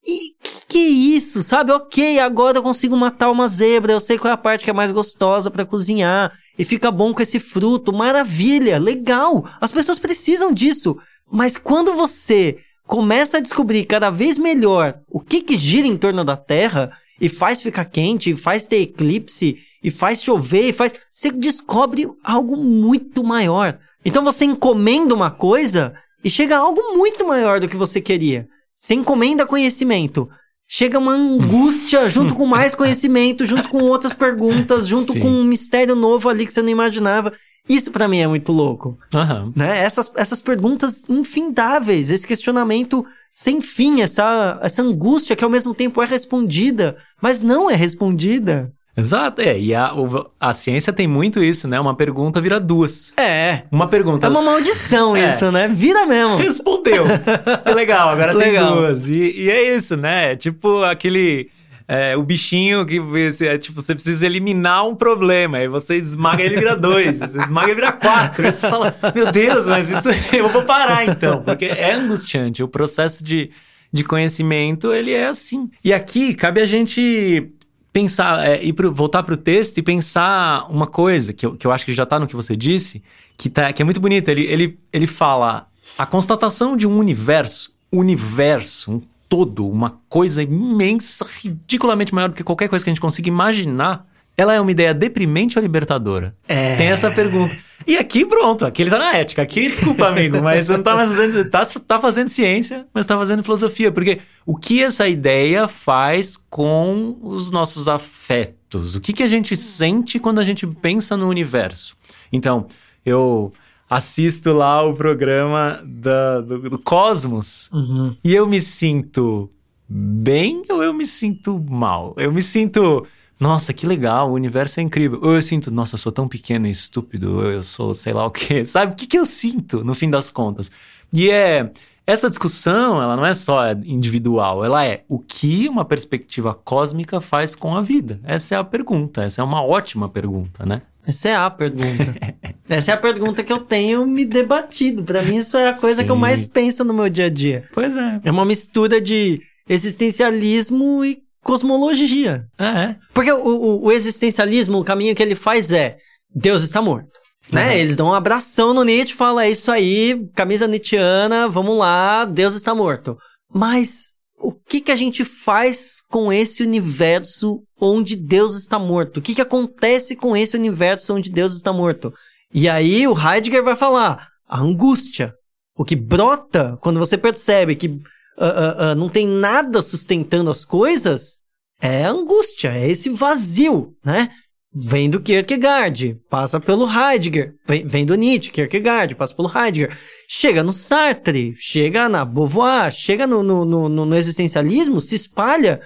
e que, que isso, sabe? Ok, agora eu consigo matar uma zebra, eu sei qual é a parte que é mais gostosa para cozinhar e fica bom com esse fruto, maravilha, legal. As pessoas precisam disso. Mas quando você começa a descobrir cada vez melhor o que que gira em torno da Terra e faz ficar quente, e faz ter eclipse e faz chover e faz, você descobre algo muito maior. Então você encomenda uma coisa e chega a algo muito maior do que você queria. Você encomenda conhecimento. Chega uma angústia (laughs) junto com mais conhecimento, junto com outras perguntas, junto Sim. com um mistério novo ali que você não imaginava. Isso para mim é muito louco. Uhum. Né? Essas, essas perguntas infindáveis, esse questionamento sem fim, essa, essa angústia que ao mesmo tempo é respondida, mas não é respondida. Exato, é. E a, a ciência tem muito isso, né? Uma pergunta vira duas. É. Uma pergunta. É uma maldição é. isso, né? Vira mesmo. Respondeu. (laughs) que legal, agora legal. tem duas. E, e, é isso, né? Tipo aquele. É, o bichinho que é, tipo, você precisa eliminar um problema, aí você esmaga ele vira dois, você esmaga ele vira quatro. Aí você fala, meu Deus, mas isso (laughs) eu vou parar então, porque é angustiante. O processo de, de conhecimento, ele é assim. E aqui cabe a gente pensar, é, ir pro, voltar para o texto e pensar uma coisa que eu, que eu acho que já está no que você disse, que, tá, que é muito bonita. Ele, ele, ele fala a constatação de um universo, universo, um todo, uma coisa imensa, ridiculamente maior do que qualquer coisa que a gente consiga imaginar, ela é uma ideia deprimente ou libertadora? É... Tem essa pergunta. E aqui, pronto, aqui ele tá na ética. Aqui, desculpa, amigo, mas você não tá mais fazendo. Tá, tá fazendo ciência, mas tá fazendo filosofia. Porque o que essa ideia faz com os nossos afetos? O que, que a gente sente quando a gente pensa no universo? Então, eu assisto lá o programa da, do, do Cosmos Uhum. e eu me sinto bem ou eu me sinto mal? Eu me sinto, nossa, que legal, o universo é incrível. Ou eu sinto, nossa, eu sou tão pequeno e estúpido, ou eu sou sei lá o quê. (laughs) Sabe? O que, que eu sinto, no fim das contas? E é. Essa discussão, ela não é só individual, ela é o que uma perspectiva cósmica faz com a vida. Essa é a pergunta, essa é uma ótima pergunta, né? Essa é a pergunta. (laughs) Essa é a pergunta que eu tenho me debatido. Pra mim, isso é a coisa que eu Sim. mais penso no meu dia a dia. Pois é. É uma mistura de existencialismo e cosmologia. É. Porque o, o- o existencialismo, o caminho que ele faz é Deus está morto. Né? Uhum. Eles dão um abração no Nietzsche e falam, é isso aí, camisa nietzschiana, vamos lá, Deus está morto. Mas o que, que a gente faz com esse universo onde Deus está morto? O que, que acontece com esse universo onde Deus está morto? E aí o Heidegger vai falar, a angústia. O que brota quando você percebe que ah, ah, não tem nada sustentando as coisas é angústia, é esse vazio, né? Vem do Kierkegaard, passa pelo Heidegger, vem, vem do Nietzsche, Kierkegaard, passa pelo Heidegger, chega no Sartre, chega na Beauvoir, chega no, no, no, no- no existencialismo, se espalha,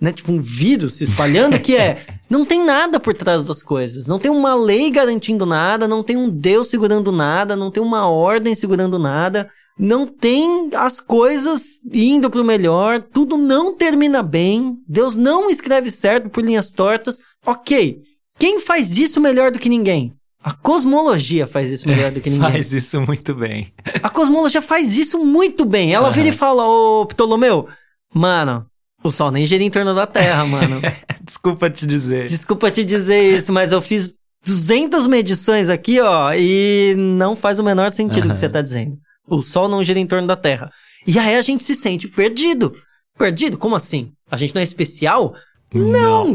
né? Tipo um vírus se espalhando, que é, (laughs) não tem nada por trás das coisas, não tem uma lei garantindo nada, não tem um Deus segurando nada, não tem uma ordem segurando nada, não tem as coisas indo pro melhor, tudo não termina bem, Deus não escreve certo por linhas tortas. Ok, quem faz isso melhor do que ninguém? A cosmologia faz isso melhor do que (laughs) ninguém. Faz isso muito bem. (laughs) A cosmologia faz isso muito bem. Ela Aham. vira e fala, ô Ptolomeu, mano, o Sol nem gira em torno da Terra, mano. (laughs) Desculpa te dizer. Desculpa te dizer isso, mas eu fiz 200 medições aqui, ó, e não faz o menor sentido o que você tá dizendo. O Sol não gira em torno da Terra. E aí a gente se sente perdido. Perdido? Como assim? A gente não é especial? Não,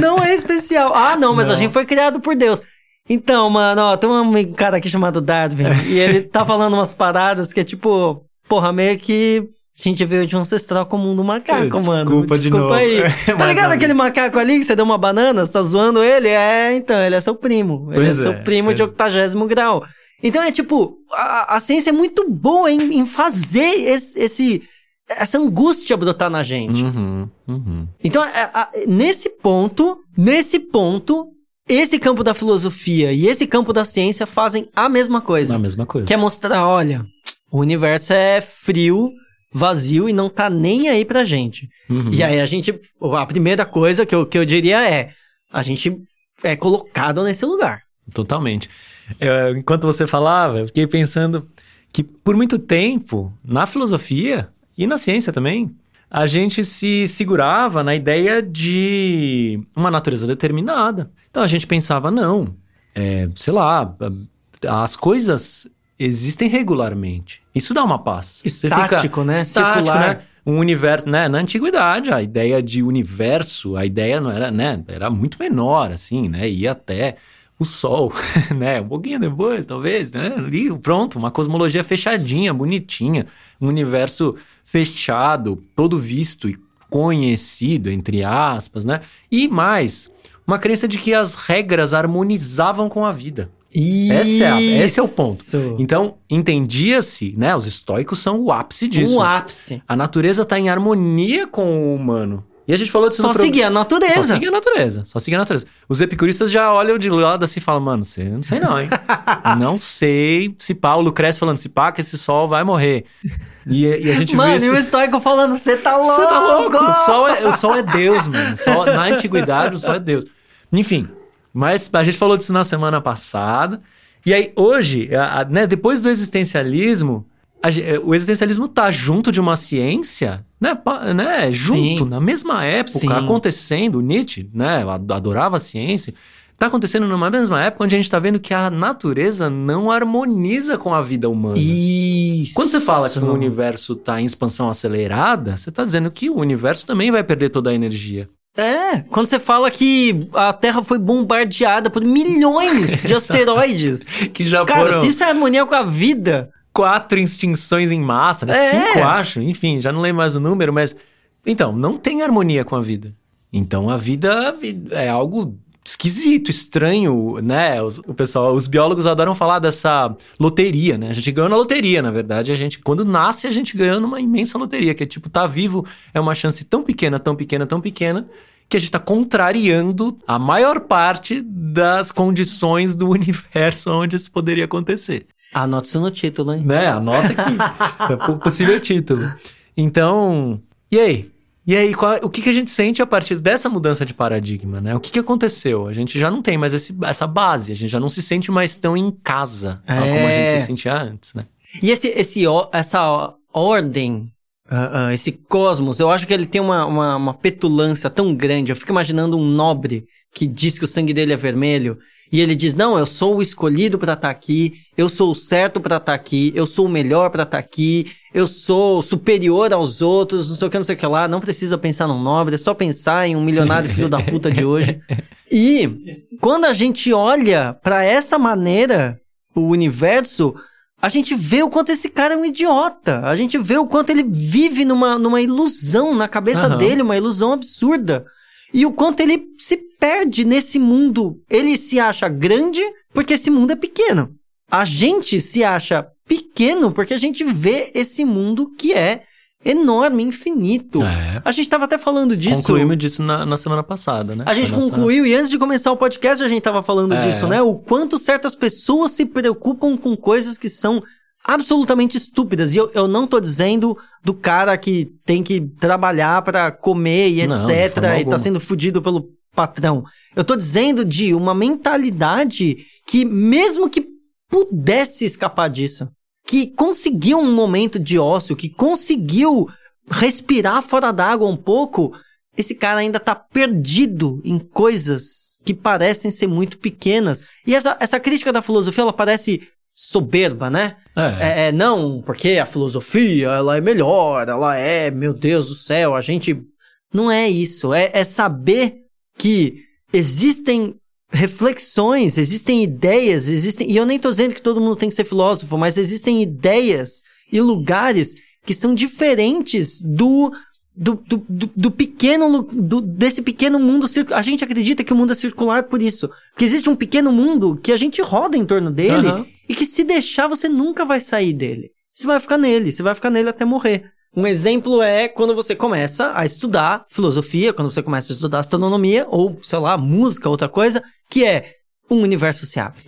não (laughs) é especial. Ah, não, mas Não. a gente foi criado por Deus. Então, mano, ó, tem um cara aqui chamado Darwin, e ele tá falando umas paradas que é tipo, porra, meio que a gente veio de um ancestral comum do macaco, Desculpa mano. de Desculpa novo. aí. (laughs) Tá ligado aquele macaco ali que você deu uma banana, você tá zoando ele? É, então, ele é seu primo. ele é Pois seu é, primo de pois- octagésimo grau. Então é tipo, a, a ciência é muito boa em, em fazer esse, esse- essa angústia brotar na gente. Uhum, uhum. Então, a- a- nesse ponto, nesse ponto, esse campo da filosofia e esse campo da ciência fazem a mesma coisa. A mesma coisa. Que é mostrar, olha, o universo é frio, vazio e não tá nem aí pra gente. Uhum. E aí a gente, a primeira coisa que eu, que eu diria é, a gente é colocado nesse lugar. Totalmente. Eu, enquanto você falava, eu fiquei pensando que por muito tempo, na filosofia e na ciência também, a gente se segurava na ideia de uma natureza determinada. Então a gente pensava, não, é, sei lá, as coisas existem regularmente. Isso dá uma paz. Você Estático, né? Estático, Circular. né? Um universo, né? Na antiguidade, a ideia de universo, a ideia não era, né? Era muito menor, assim, né? Ia até o Sol, (laughs) né? Um pouquinho depois, talvez, né? Ali, pronto, uma cosmologia fechadinha, bonitinha, um universo fechado, todo visto e conhecido, entre aspas, né? E mais, uma crença de que as regras harmonizavam com a vida. Essa é a- esse é o ponto. Então, entendia-se, né? Os estoicos são o ápice disso. Um ápice. A natureza está em harmonia com o humano. E a gente falou disso Só pro- seguir a natureza. Só seguir a natureza. Só seguir a natureza. Os epicuristas já olham de lado assim e falam, mano, você não sei não, hein? (laughs) não sei se Paulo cresce falando, se pá, que esse sol vai morrer. E, e a gente Mano, vê e o estoico falando, você tá louco! Você tá louco? O sol, é, o sol é Deus, mano. Sol- na antiguidade, o sol é Deus. Enfim, mas a gente falou disso na semana passada. E aí, hoje, a- a- né, depois do existencialismo, o existencialismo tá junto de uma ciência, né? né junto, Sim. na mesma época, Sim. acontecendo. Nietzsche, né? ad- Adorava a ciência. Tá acontecendo numa mesma época onde a gente tá vendo que a natureza não harmoniza com a vida humana. Isso. Quando você fala que o universo está em expansão acelerada, você está dizendo que o universo também vai perder toda a energia. É, quando você fala que a Terra foi bombardeada por milhões de (laughs) asteroides. que já Cara, foram se isso é harmonia com a vida. Quatro extinções em massa, né? É. Cinco, acho. Enfim, já não lembro mais o número, mas. Então, não tem harmonia com a vida. Então a vida é algo esquisito, estranho, né? Os, o pessoal, os biólogos adoram falar dessa loteria, né? A gente ganhou na loteria, na verdade. A gente, quando nasce, a gente ganhou numa imensa loteria, que é tipo, tá vivo é uma chance tão pequena, tão pequena, tão pequena, que a gente tá contrariando a maior parte das condições do (laughs) universo onde isso poderia acontecer. Anota isso no título, hein? Né? Anota aqui. é possível título. Então, e aí? E aí, qual- o que, que a gente sente a partir dessa mudança de paradigma, né? O que, que aconteceu? A gente já não tem mais esse- essa base, a gente já não se sente mais tão em casa É. como a gente se sentia antes, né? E esse, esse, essa ordem, ah, ah, esse cosmos, eu acho que ele tem uma, uma, uma petulância tão grande. Eu fico imaginando um nobre que diz que o sangue dele é vermelho. E ele diz: Não, eu sou o escolhido pra estar aqui, eu sou o certo pra estar aqui, eu sou o melhor pra estar aqui, eu sou superior aos outros, não sei o que, não sei o que lá. Não precisa pensar num nobre, é só pensar em um milionário filho da puta de hoje. (laughs) E quando a gente olha pra essa maneira, o universo, a gente vê o quanto esse cara é um idiota. A gente vê o quanto ele vive numa, numa ilusão na cabeça Aham. dele, uma ilusão absurda. E o quanto ele se perde nesse mundo. Ele se acha grande porque esse mundo é pequeno. A gente se acha pequeno porque a gente vê esse mundo que é enorme, infinito. É. A gente tava até falando disso. Concluímos disso na, na semana passada, né? A gente nossa- concluiu e antes de começar o podcast a gente tava falando É. disso, né? O quanto certas pessoas se preocupam com coisas que são absolutamente estúpidas. E eu, eu não tô dizendo do cara que tem que trabalhar pra comer e Não, etc. e tá sendo fudido pelo patrão. Eu tô dizendo de uma mentalidade que mesmo que pudesse escapar disso, que conseguiu um momento de ócio, que conseguiu respirar fora d'água um pouco, esse cara ainda tá perdido em coisas que parecem ser muito pequenas. E essa, essa crítica da filosofia, ela parece soberba, né? É. É, é, não, porque a filosofia, ela é melhor, ela é, meu Deus do céu, a gente... Não é isso, é, é saber que existem reflexões, existem ideias, existem... E eu nem tô dizendo que todo mundo tem que ser filósofo, mas existem ideias e lugares que são diferentes do... Do, do, do, do pequeno, do, desse pequeno mundo circular. A gente acredita que o mundo é circular por isso. Porque existe um pequeno mundo que a gente roda em torno dele Aham. e que se deixar você nunca vai sair dele. Você vai ficar nele, você vai ficar nele até morrer. Um exemplo é quando você começa a estudar filosofia, quando você começa a estudar astronomia, ou, sei lá, música, outra coisa, que é um universo se abre.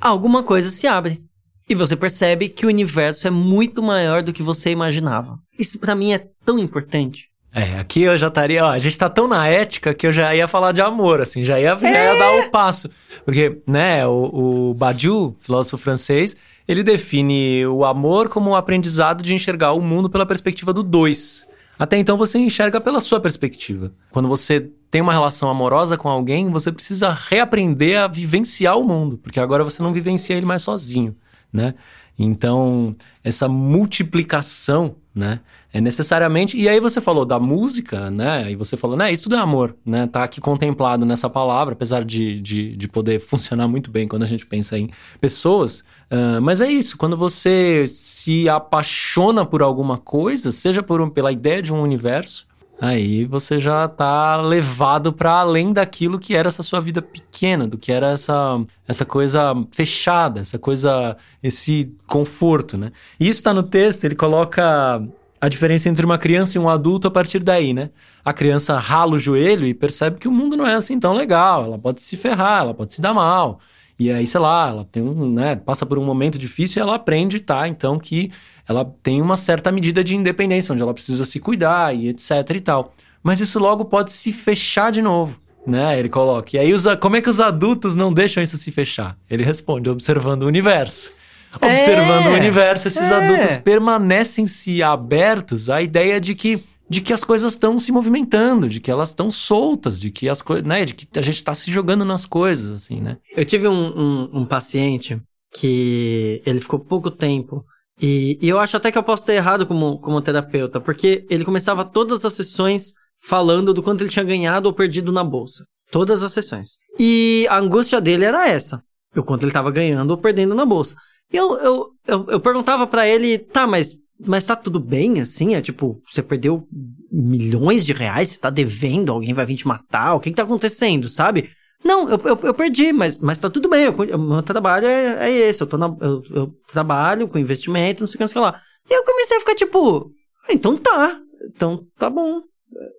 Alguma coisa se abre. E você percebe que o universo é muito maior do que você imaginava. Isso pra mim é tão importante. É, aqui eu já estaria, ó, a gente tá tão na ética que eu já ia falar de amor, assim, já ia, já ia dar o passo. Porque, né, o, o Badiou, filósofo francês, ele define o amor como o aprendizado de enxergar o mundo pela perspectiva do dois. Até então você enxerga pela sua perspectiva. Quando você tem uma relação amorosa com alguém, você precisa reaprender a vivenciar o mundo, porque agora você não vivencia ele mais sozinho, né? Então, essa multiplicação, né, é necessariamente. E aí você falou da música, né? E você falou, né, isso tudo é amor, né? Tá aqui contemplado nessa palavra, apesar de, de, de poder (laughs) funcionar muito bem quando a gente pensa em pessoas. Ah, mas é isso, quando você se apaixona por alguma coisa, seja por um- pela ideia de um universo, aí você já tá levado para além daquilo que era essa sua vida pequena, do que era essa, essa coisa fechada, essa coisa, esse conforto, né? E isso tá no texto, ele coloca a diferença entre uma criança e um adulto a partir daí, né? A criança rala o joelho e percebe que o mundo não é assim tão legal, ela pode se ferrar, ela pode se dar mal. E aí, sei lá, ela tem um, né, passa por um momento difícil e ela aprende, tá? Então que ela tem uma certa medida de independência, onde ela precisa se cuidar e etc e tal. Mas isso logo pode se fechar de novo, né? Ele coloca. E aí, os, a- como é que os adultos não deixam isso se fechar? Ele responde, observando o universo. Observando É, o universo, esses é. adultos permanecem-se abertos à ideia de que de que as coisas estão se movimentando, de que elas estão soltas, de que as coisas, né, de que a gente tá se jogando nas coisas, assim, né? Eu tive um, um, um paciente que ele ficou pouco tempo. E, e eu acho até que eu posso ter errado como, como terapeuta, porque ele começava todas as sessões falando do quanto ele tinha ganhado ou perdido na bolsa. Todas as sessões. E a angústia dele era essa. O quanto ele estava ganhando ou perdendo na bolsa. E eu, eu, eu, eu perguntava para ele, tá, mas, mas tá tudo bem, assim? É tipo, você perdeu milhões de reais, você tá devendo, alguém vai vir te matar, o que que tá acontecendo, sabe? Não, eu, eu, eu perdi, mas, mas tá tudo bem, o meu trabalho é, é esse, eu, tô na, eu, eu trabalho com investimento, não sei o que, não sei o que lá. E eu comecei a ficar tipo, ah, então tá, então tá bom.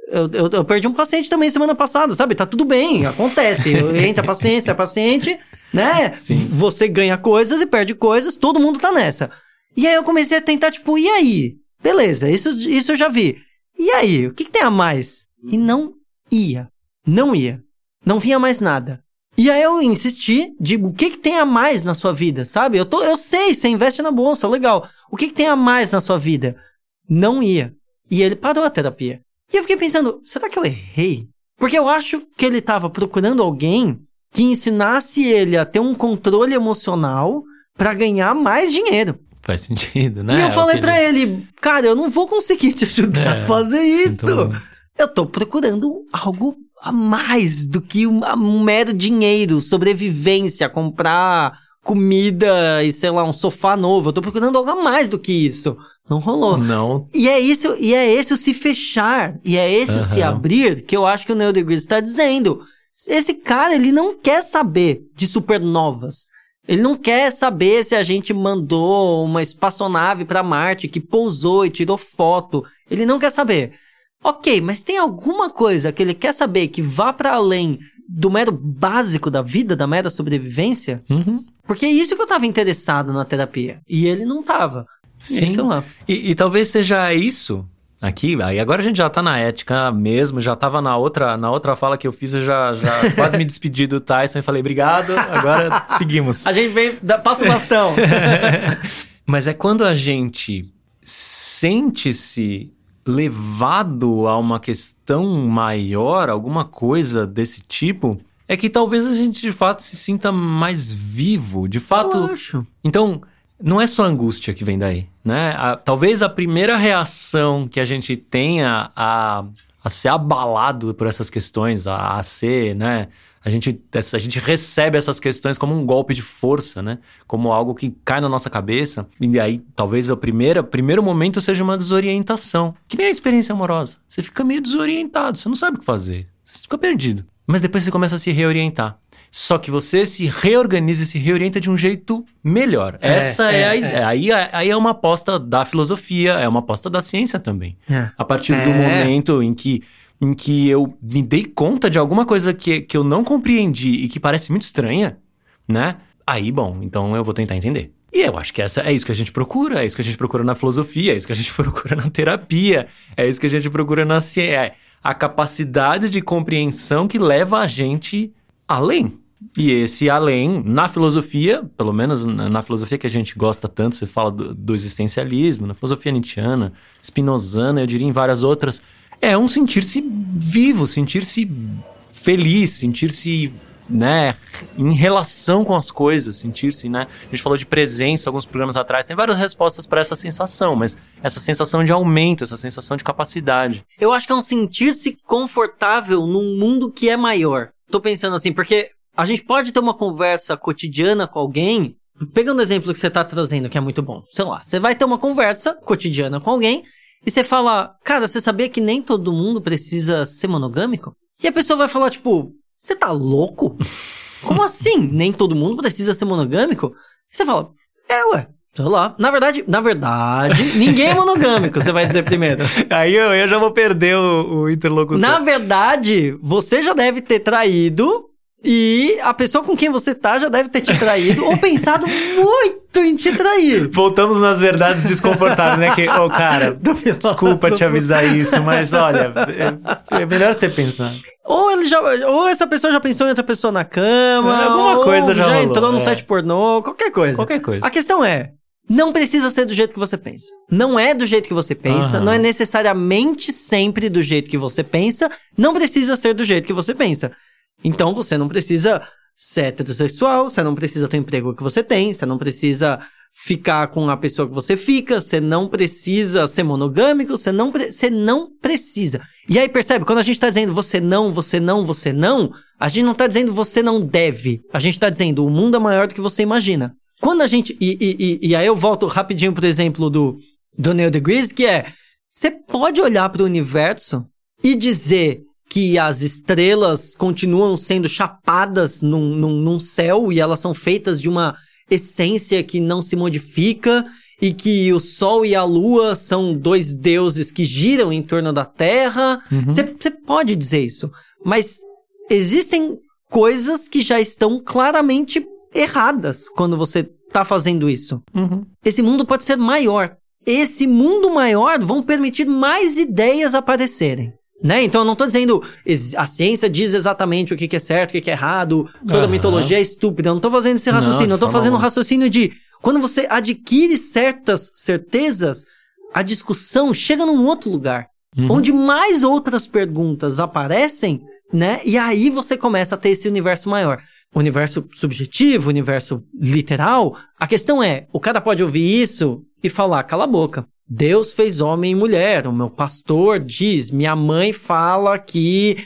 Eu, eu, eu, perdi um paciente também semana passada, sabe? Tá tudo bem, acontece. Entra paciência, paciente, né? Sim. Você ganha coisas e perde coisas, todo mundo tá nessa. E aí eu comecei a tentar, tipo, e aí? Beleza, isso, isso eu já vi. E aí? O que, que tem a mais? E não ia. Não ia. Não vinha mais nada. E aí eu insisti, digo, o que, que tem a mais na sua vida, sabe? Eu, tô, eu sei, você investe na bolsa, legal. O que, que tem a mais na sua vida? Não ia. E ele parou a terapia. E eu fiquei pensando, será que eu errei? Porque eu acho que ele estava procurando alguém que ensinasse ele a ter um controle emocional para ganhar mais dinheiro. Faz sentido, né? E eu é falei para ele... ele, cara, eu não vou conseguir te ajudar é, a fazer isso. Eu tô procurando algo a mais do que um, um mero dinheiro, sobrevivência, comprar comida e, sei lá, um sofá novo. Eu tô procurando algo a mais do que isso. Não rolou. Não. E é isso, e é esse o se fechar, e é esse uhum. o se abrir que eu acho que o Neil deGrasse está dizendo. Esse cara, ele não quer saber de supernovas. Ele não quer saber se a gente mandou uma espaçonave para Marte que pousou e tirou foto. Ele não quer saber. Ok, mas tem alguma coisa que ele quer saber que vá para além do mero básico da vida, da mera sobrevivência? Uhum. Porque é isso que eu tava interessado na terapia. E ele não tava. Sim. E, e, talvez seja isso aqui. Aí agora a gente já tá na ética mesmo. Já tava na outra, na outra fala que eu fiz. Eu já, já (laughs) quase me despedi do Tyson e falei obrigado. Agora seguimos. A gente vem, passa o bastão. (laughs) Mas é quando a gente sente-se levado a uma questão maior, alguma coisa desse tipo, é que talvez a gente de fato se sinta mais vivo, de fato. Eu acho. Então, não é só angústia que vem daí, né? A, talvez a primeira reação que a gente tenha a, a ser abalado por essas questões, a, a ser, né? A gente, a gente recebe essas questões como um golpe de força, né? Como algo que cai na nossa cabeça. E aí, talvez o primeiro, primeiro momento seja uma desorientação. Que nem a experiência amorosa. Você fica meio desorientado, você não sabe o que fazer. Você fica perdido. Mas depois você começa a se reorientar. Só que você se reorganiza e se reorienta de um jeito melhor. É, Essa é, é a ideia. É. Aí, aí é uma aposta da filosofia, é uma aposta da ciência também. É. A partir do é. momento em que em que eu me dei conta de alguma coisa que, que eu não compreendi e que parece muito estranha, né? Aí, bom, então eu vou tentar entender. E eu acho que essa é isso que a gente procura, é isso que a gente procura na filosofia, é isso que a gente (laughs) procura na terapia, é isso que a gente procura na ciência. É a capacidade de compreensão que leva a gente além. E esse além, na filosofia, pelo menos na filosofia que a gente gosta tanto, você fala do, do existencialismo, na filosofia nietzschiana, spinozana, eu diria em várias outras, é um sentir-se vivo, sentir-se feliz, sentir-se né, em relação com as coisas, sentir-se, né? A gente falou de presença alguns programas atrás, tem várias respostas para essa sensação, mas essa sensação de aumento, essa sensação de capacidade. Eu acho que é um sentir-se confortável num mundo que é maior. Tô pensando assim, porque a gente pode ter uma conversa cotidiana com alguém, pegando o exemplo que você tá trazendo, que é muito bom. Sei lá, você vai ter uma conversa cotidiana com alguém e você fala, cara, você sabia que nem todo mundo precisa ser monogâmico? E a pessoa vai falar, tipo, você tá louco? Como (laughs) assim? Nem todo mundo precisa ser monogâmico? E você fala, é, ué. Sei lá. Na verdade, na verdade, ninguém é monogâmico, você vai dizer primeiro. (laughs) Aí eu, eu já vou perder o, o interlocutor. Na verdade, você já deve ter traído e a pessoa com quem você tá já deve ter te traído ou pensado muito em te trair. Voltamos nas verdades desconfortáveis, né? Que, ô oh, cara, (laughs) desculpa te avisar isso, mas olha, é, é, melhor você pensar. Ou ele já, ou essa pessoa já pensou em outra pessoa na cama, alguma coisa já, já entrou no é. site pornô, qualquer coisa. Qualquer coisa. A questão é, não precisa ser do jeito que você pensa. Não é do jeito que você pensa, uhum. não é necessariamente sempre do jeito que você pensa, não precisa ser do jeito que você pensa. Então você não precisa ser heterossexual, você não precisa ter o emprego que você tem, você não precisa ficar com a pessoa que você fica, você não precisa ser monogâmico, você não, você não precisa. E aí percebe, quando a gente tá dizendo você não, você não, você não, a gente não tá dizendo você não deve. A gente tá dizendo o mundo é maior do que você imagina. Quando a gente. E, e, e, aí eu volto rapidinho pro exemplo do, do Neil deGrasse, que é. Você pode olhar para o universo e dizer que as estrelas continuam sendo chapadas num, num, num céu e elas são feitas de uma essência que não se modifica e que o Sol e a Lua são dois deuses que giram em torno da Terra. Você uhum. pode dizer isso, mas existem coisas que já estão claramente erradas quando você está fazendo isso. Uhum. Esse mundo pode ser maior. Esse mundo maior vão permitir mais ideias aparecerem. Né? Então eu não estou dizendo a ciência diz exatamente o que, que é certo, o que, que é errado, toda uhum. mitologia é estúpida. Eu não estou fazendo esse raciocínio, não, eu estou fazendo o um raciocínio de quando você adquire certas certezas, a discussão chega num outro lugar. Uhum. Onde mais outras perguntas aparecem, né? E aí você começa a ter esse universo maior. Universo subjetivo, universo literal. A questão é, o cara pode ouvir isso e falar, cala a boca. Deus fez homem e mulher. O meu pastor diz, minha mãe fala que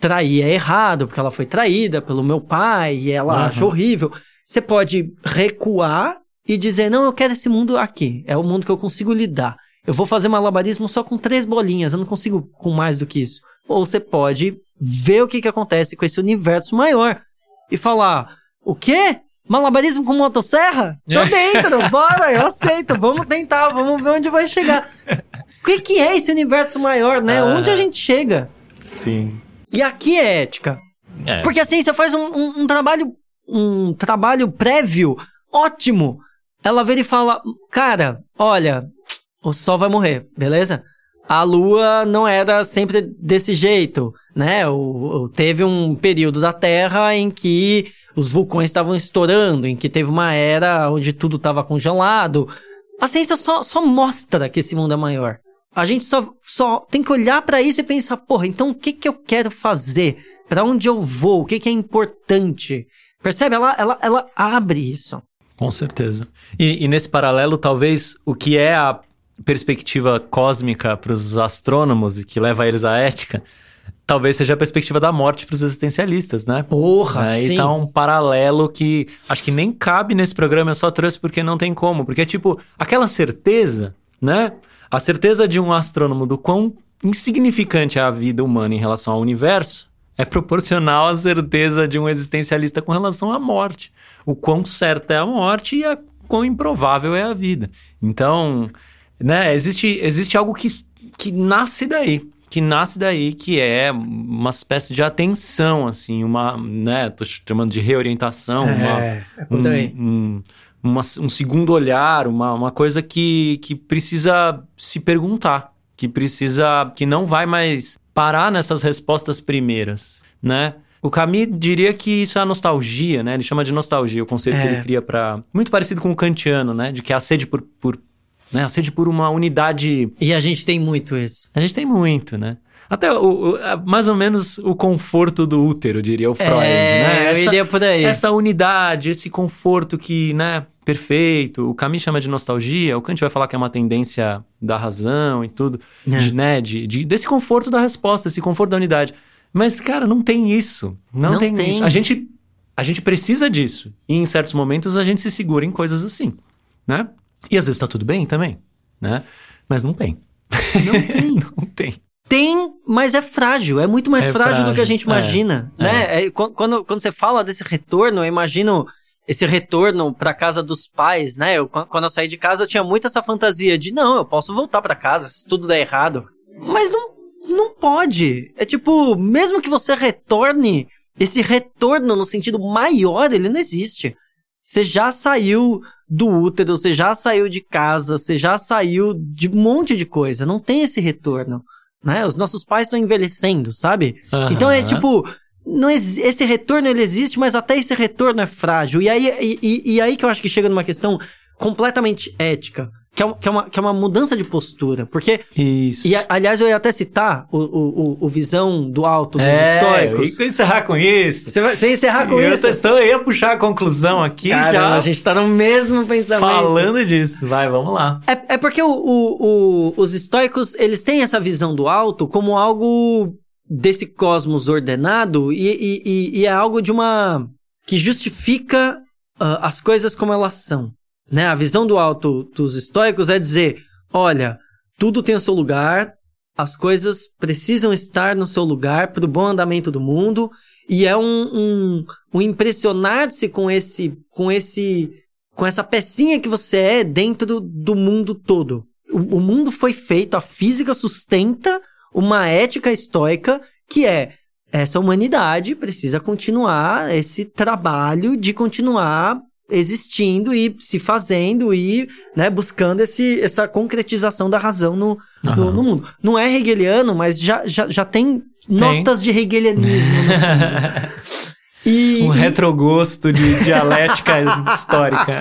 trair é errado, porque ela foi traída pelo meu pai e ela uhum. acha horrível. Você pode recuar e dizer, não, eu quero esse mundo aqui. É o mundo que eu consigo lidar. Eu vou fazer malabarismo só com três bolinhas, eu não consigo com mais do que isso. Ou você pode ver o que, que acontece com esse universo maior e falar, o quê? Malabarismo com motosserra? Tô dentro, bora, eu aceito, vamos tentar, vamos ver onde vai chegar. O que, que é esse universo maior, né? Ah, onde a gente chega? Sim. E aqui é ética. É. Porque a ciência faz um, um, um, trabalho um trabalho prévio ótimo. Ela vira e fala, cara, olha, o sol vai morrer, beleza? A lua não era sempre desse jeito, né? O, o teve um período da Terra em que os vulcões estavam estourando, em que teve uma era onde tudo estava congelado. A ciência só, só mostra que esse mundo é maior. A gente só, só tem que olhar para isso e pensar, porra, então o que, que eu quero fazer? Para onde eu vou? O que, que é importante? Percebe? Ela, ela, ela abre isso. Com certeza. E, e nesse paralelo, talvez o que é a perspectiva cósmica para os astrônomos e que leva eles à ética talvez seja a perspectiva da morte para os existencialistas, né? Porra, Aí sim. tá um paralelo que acho que nem cabe nesse programa, eu só trouxe porque não tem como. Porque é tipo, aquela certeza, né? A certeza de um astrônomo do quão insignificante é a vida humana em relação ao universo é proporcional à certeza de um existencialista com relação à morte. O quão certa é a morte e a quão improvável é a vida. Então, né, existe, existe algo que, que nasce daí que nasce daí, que é uma espécie de atenção, assim, uma, né, tô chamando de reorientação, é, uma, é um, um, uma, um segundo olhar, uma, uma coisa que, que precisa se perguntar, que precisa, que não vai mais parar nessas respostas primeiras, né? O Camus diria que isso é a nostalgia, né? Ele chama de nostalgia, o conceito é. que ele cria para muito parecido com o kantiano, né? De que a sede por, por né? A sede por uma unidade. E a gente tem muito isso. A gente tem muito, né? Até o, o, mais ou menos o conforto do útero, diria o Freud, é, né? Essa, eu iria por aí. Essa unidade, esse conforto que, né, perfeito. O Camus chama de nostalgia, o Kant vai falar que é uma tendência da razão e tudo, é. de, né, de, de, desse conforto da resposta, esse conforto da unidade. Mas, cara, não tem isso. Não, não tem, tem, isso. A gente, a gente precisa disso. E em certos momentos a gente se segura em coisas assim, né? E às vezes tá tudo bem também, né? Mas não tem. Não (laughs) tem. não tem. Tem, mas é frágil, é muito mais é frágil, frágil, do que a gente imagina, é, né? É. é quando, quando você fala desse retorno, eu imagino esse retorno para casa dos pais, né? Eu, quando eu saí de casa, eu tinha muito essa fantasia de não, eu posso voltar para casa se tudo der errado. Mas não, não pode. É tipo, mesmo que você retorne, esse retorno no sentido maior, ele não existe. Você já saiu do útero, você já saiu de casa, você já saiu de um monte de coisa. Não tem esse retorno, né? Os nossos pais estão envelhecendo, sabe? Uhum. Então é tipo, não esse retorno ele existe, mas até esse retorno é frágil. E aí, e, e aí que eu acho que chega numa questão completamente ética, que é, uma, que, é uma, que é uma mudança de postura. Porque. Isso. E, aliás, eu ia até citar o, o, o visão do alto dos é, estoicos. Eu ia encerrar com isso. Você vai você ia encerrar com eu isso? Estou, eu ia puxar a conclusão aqui Caramba, já. A gente tá no mesmo pensamento. Falando disso. Vai, vamos lá. É, é porque o, o, os estoicos, eles têm essa visão do alto como algo desse cosmos ordenado e, e, e, e é algo de uma. que justifica uh, as coisas como elas são. Né? A visão do alto dos estoicos é dizer: olha, tudo tem o seu lugar, as coisas precisam estar no seu lugar para o bom andamento do mundo, e é um, um, um impressionar-se com esse, com esse, com essa pecinha que você é dentro do mundo todo. O, o mundo foi feito, a física sustenta uma ética estoica que é essa humanidade precisa continuar esse trabalho de continuar existindo e se fazendo e né, buscando esse, essa concretização da razão no, no, no, mundo. Não é hegeliano, mas já, já, já tem, tem. notas de hegelianismo. (laughs) E, um e... retrogosto de dialética (laughs) histórica.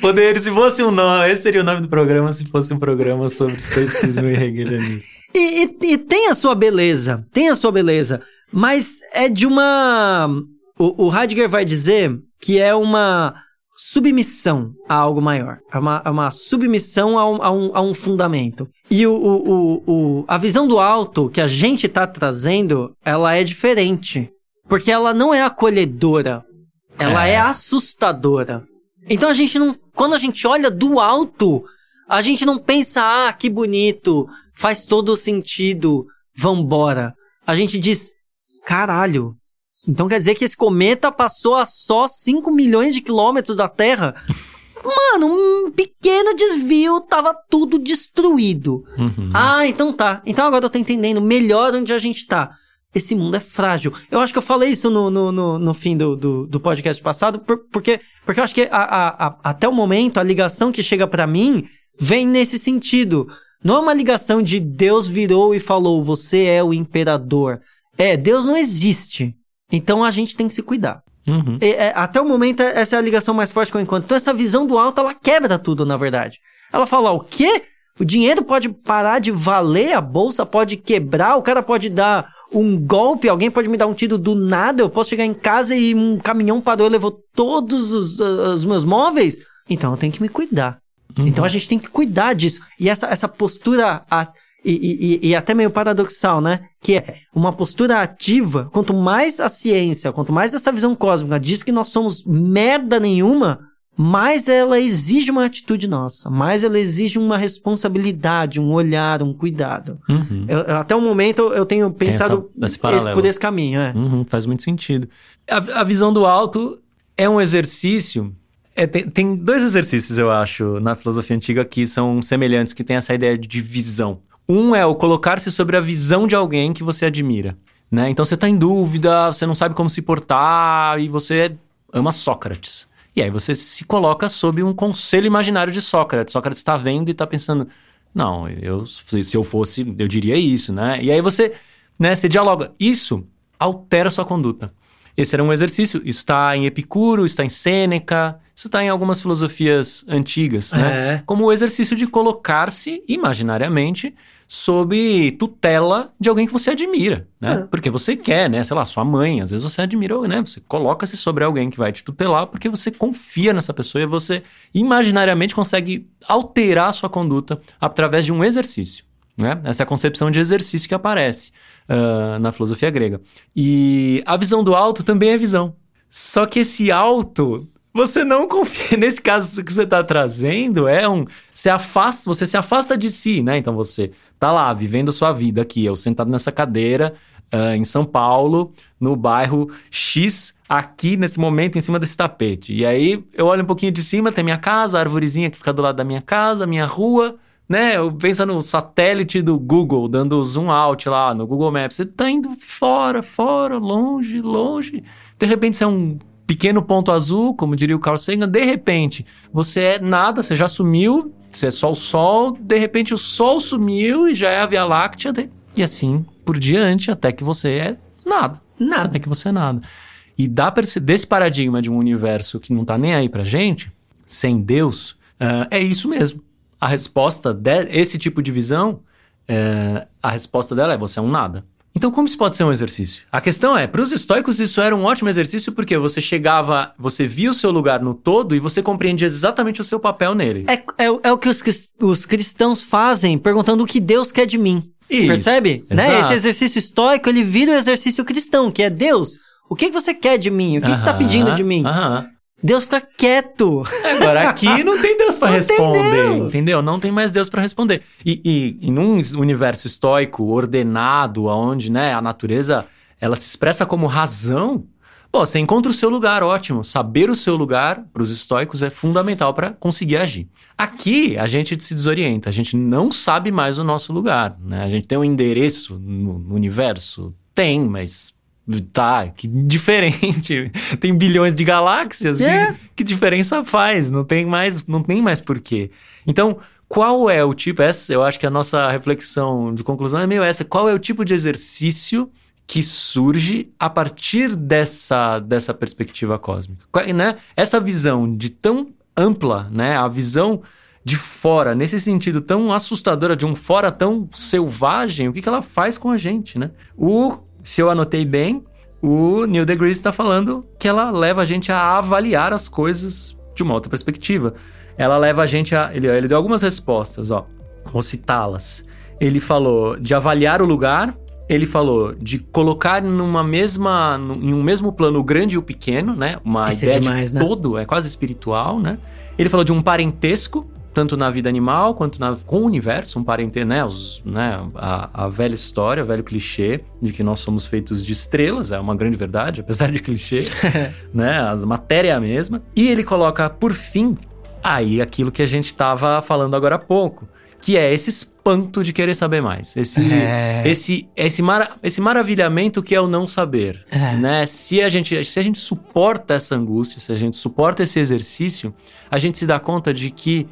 Poder, se fosse um nome, esse seria o nome do programa se fosse um programa sobre estoicismo e hegelianismo. E, e, e tem a sua beleza, tem a sua beleza, mas é de uma. O, o Heidegger vai dizer que é uma submissão a algo maior. É uma, é uma submissão a um, a, um, a um fundamento. E o, o, o, a visão do alto que a gente está trazendo, ela é diferente. Porque ela não é acolhedora. Ela é. é assustadora. Então a gente não. Quando a gente olha do alto, a gente não pensa, ah, que bonito, faz todo sentido, vambora. A gente diz, caralho, então quer dizer que esse cometa passou a só 5 milhões de quilômetros da Terra? Mano, um pequeno desvio, tava tudo destruído. Uhum. Ah, então tá. Então agora eu tô entendendo melhor onde a gente tá. Esse mundo é frágil. Eu acho que eu falei isso no, no, no, no fim do, do, do, podcast passado, por, porque, porque eu acho que a, a, a, até o momento a ligação que chega para mim vem nesse sentido. Não é uma ligação de Deus virou e falou, você é o imperador. É, Deus não existe. Então a gente tem que se cuidar. Uhum. E, é, até o momento, essa é a ligação mais forte que eu encontro. Então, essa visão do alto, ela quebra tudo, na verdade. Ela fala: o quê? O dinheiro pode parar de valer, a bolsa pode quebrar, o cara pode dar um golpe, alguém pode me dar um tiro do nada, eu posso chegar em casa e um caminhão parou e levou todos os, os meus móveis. Então eu tenho que me cuidar. Uhum. Então a gente tem que cuidar disso. E essa, essa postura. A, e, e, e, até meio paradoxal, né? Que é uma postura ativa. Quanto mais a ciência, quanto mais essa visão cósmica diz que nós somos merda nenhuma, mais ela exige uma atitude nossa, mais ela exige uma responsabilidade, um olhar, um cuidado. Uhum. Eu, até o momento eu tenho pensado essa, esse por esse caminho. É. Uhum, faz muito sentido. A, a, visão do alto é um exercício. É, tem, tem dois exercícios, eu acho, na filosofia antiga que são semelhantes, que tem essa ideia de visão. Um é o colocar-se sobre a visão de alguém que você admira. Né? Então você está em dúvida, você não sabe como se portar e você ama Sócrates. E aí você se coloca sob um conselho imaginário de Sócrates. Sócrates está vendo e está pensando, não, eu, se eu fosse, eu diria isso, né? E aí você, né, você dialoga. Isso altera sua conduta. Esse era um exercício. Isso está em Epicuro, está em Sêneca, isso está em algumas filosofias antigas, né? É. Como o exercício de colocar-se imaginariamente sob tutela de alguém que você admira, né? É. Porque você quer, né? Sei lá, sua mãe, às vezes você admira, né? Você coloca-se sobre alguém que vai te tutelar porque você confia nessa pessoa e você imaginariamente consegue alterar a sua conduta através de um exercício. Né? Essa é a concepção de exercício que aparece uh, na filosofia grega. E a visão do alto também é visão. Só que esse alto você não confia. (laughs) Nesse caso que você está trazendo, é um. Se afasta, você se afasta de si, né? Então você tá lá vivendo a sua vida aqui, eu sentado nessa cadeira uh, em São Paulo, no bairro X, aqui nesse momento, em cima desse tapete. E aí eu olho um pouquinho de cima, tem minha casa, a arvorezinha que fica do lado da minha casa, minha rua. Né, eu penso no satélite do Google, dando zoom out lá no Google Maps. Você tá indo fora, fora, longe, longe. De repente você é um pequeno ponto azul, como diria o Carl Sagan, de repente você é nada, você já sumiu, você é só o Sol, de repente o Sol sumiu e já é a Via Láctea, e assim por diante, até que você é nada. Nada. Até que você é nada. E dá desse paradigma de um universo que não tá nem aí pra gente, sem Deus, Uh, é isso mesmo. A resposta desse tipo de visão, é, a resposta dela é você é um nada. Então, como isso pode ser um exercício? A questão é, para os estoicos isso era um ótimo exercício porque você chegava, você via o seu lugar no todo e você compreendia exatamente o seu papel nele. É, é, é o que os, os cristãos fazem, perguntando o que Deus quer de mim. Isso, Percebe? Né? Esse exercício estoico, ele vira o exercício cristão, que é Deus, o que, que você quer de mim? O que uh -huh, você está pedindo de mim? Uh -huh. Deus fica quieto. Agora aqui (laughs) não tem Deus para responder, Deus. entendeu? Não tem mais Deus para responder. E, e, e num universo estoico ordenado, onde né, a natureza ela se expressa como razão, pô, você encontra o seu lugar, ótimo. Saber o seu lugar para os estoicos é fundamental para conseguir agir. Aqui a gente se desorienta, a gente não sabe mais o nosso lugar. Né? A gente tem um endereço no, no universo, tem, mas Tá, que diferente. (laughs) tem bilhões de galáxias. É. Que, que, diferença faz? Não tem mais, não tem mais porquê. Então, qual é o tipo? Essa, eu acho que a nossa reflexão de conclusão é meio essa. Qual é o tipo de exercício que surge a partir dessa, dessa perspectiva cósmica? Qual, né? Essa visão de tão ampla, né? A visão de fora, nesse sentido tão assustadora, de um fora tão selvagem, o que, que ela faz com a gente, né? O se eu anotei bem, o Neil deGrasse está falando que ela leva a gente a avaliar as coisas de uma outra perspectiva. Ela leva a gente a. Ele, ele deu algumas respostas, ó. Vou citá-las. Ele falou de avaliar o lugar, ele falou de colocar numa mesma, em um mesmo plano o grande e o pequeno, né? Uma Isso é ideia é demais, de né? todo, é quase espiritual, né? Ele falou de um parentesco, tanto na vida animal quanto na, com o universo, um parente, né? Os, né a, a, velha história, o velho clichê de que nós somos feitos de estrelas, é uma grande verdade, (laughs) apesar de clichê, (laughs) né? A matéria é a mesma. E ele coloca, por fim, aí aquilo que a gente estava falando agora há pouco, que é esse espanto de querer saber mais. Esse, é. esse, esse, mara, esse maravilhamento que é o não saber. É. Né? Se, a gente, se a gente suporta essa angústia, se a gente suporta esse exercício, a gente se dá conta de que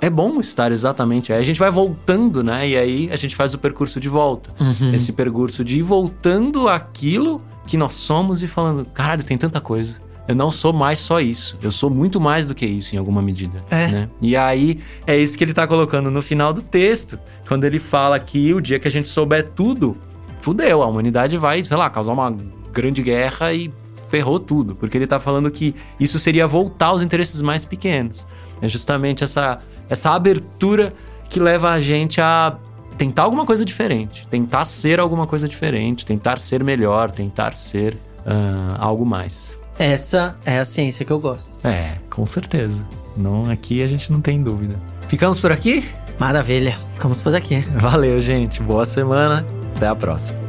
é bom estar exatamente. Aí a gente vai voltando, né? E aí a gente faz o percurso de volta. Uhum. Esse percurso de ir voltando aquilo que nós somos e falando, caralho, tem tanta coisa. Eu não sou mais só isso. Eu sou muito mais do que isso, em alguma medida. É. Né? E aí, é isso que ele tá colocando no final do texto. Quando ele fala que o dia que a gente souber tudo, fudeu. A humanidade vai, sei lá, causar uma grande guerra e ferrou tudo. Porque ele tá falando que isso seria voltar aos interesses mais pequenos. É justamente essa essa abertura que leva a gente a tentar alguma coisa diferente, tentar ser alguma coisa diferente, tentar ser melhor, tentar ser uh, algo mais. Essa é a ciência que eu gosto. É, com certeza. Não, aqui a gente não tem dúvida. Ficamos por aqui? Maravilha, ficamos por aqui. Valeu, gente. Boa semana. Até a próxima.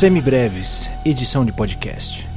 Semibreves, edição de podcast.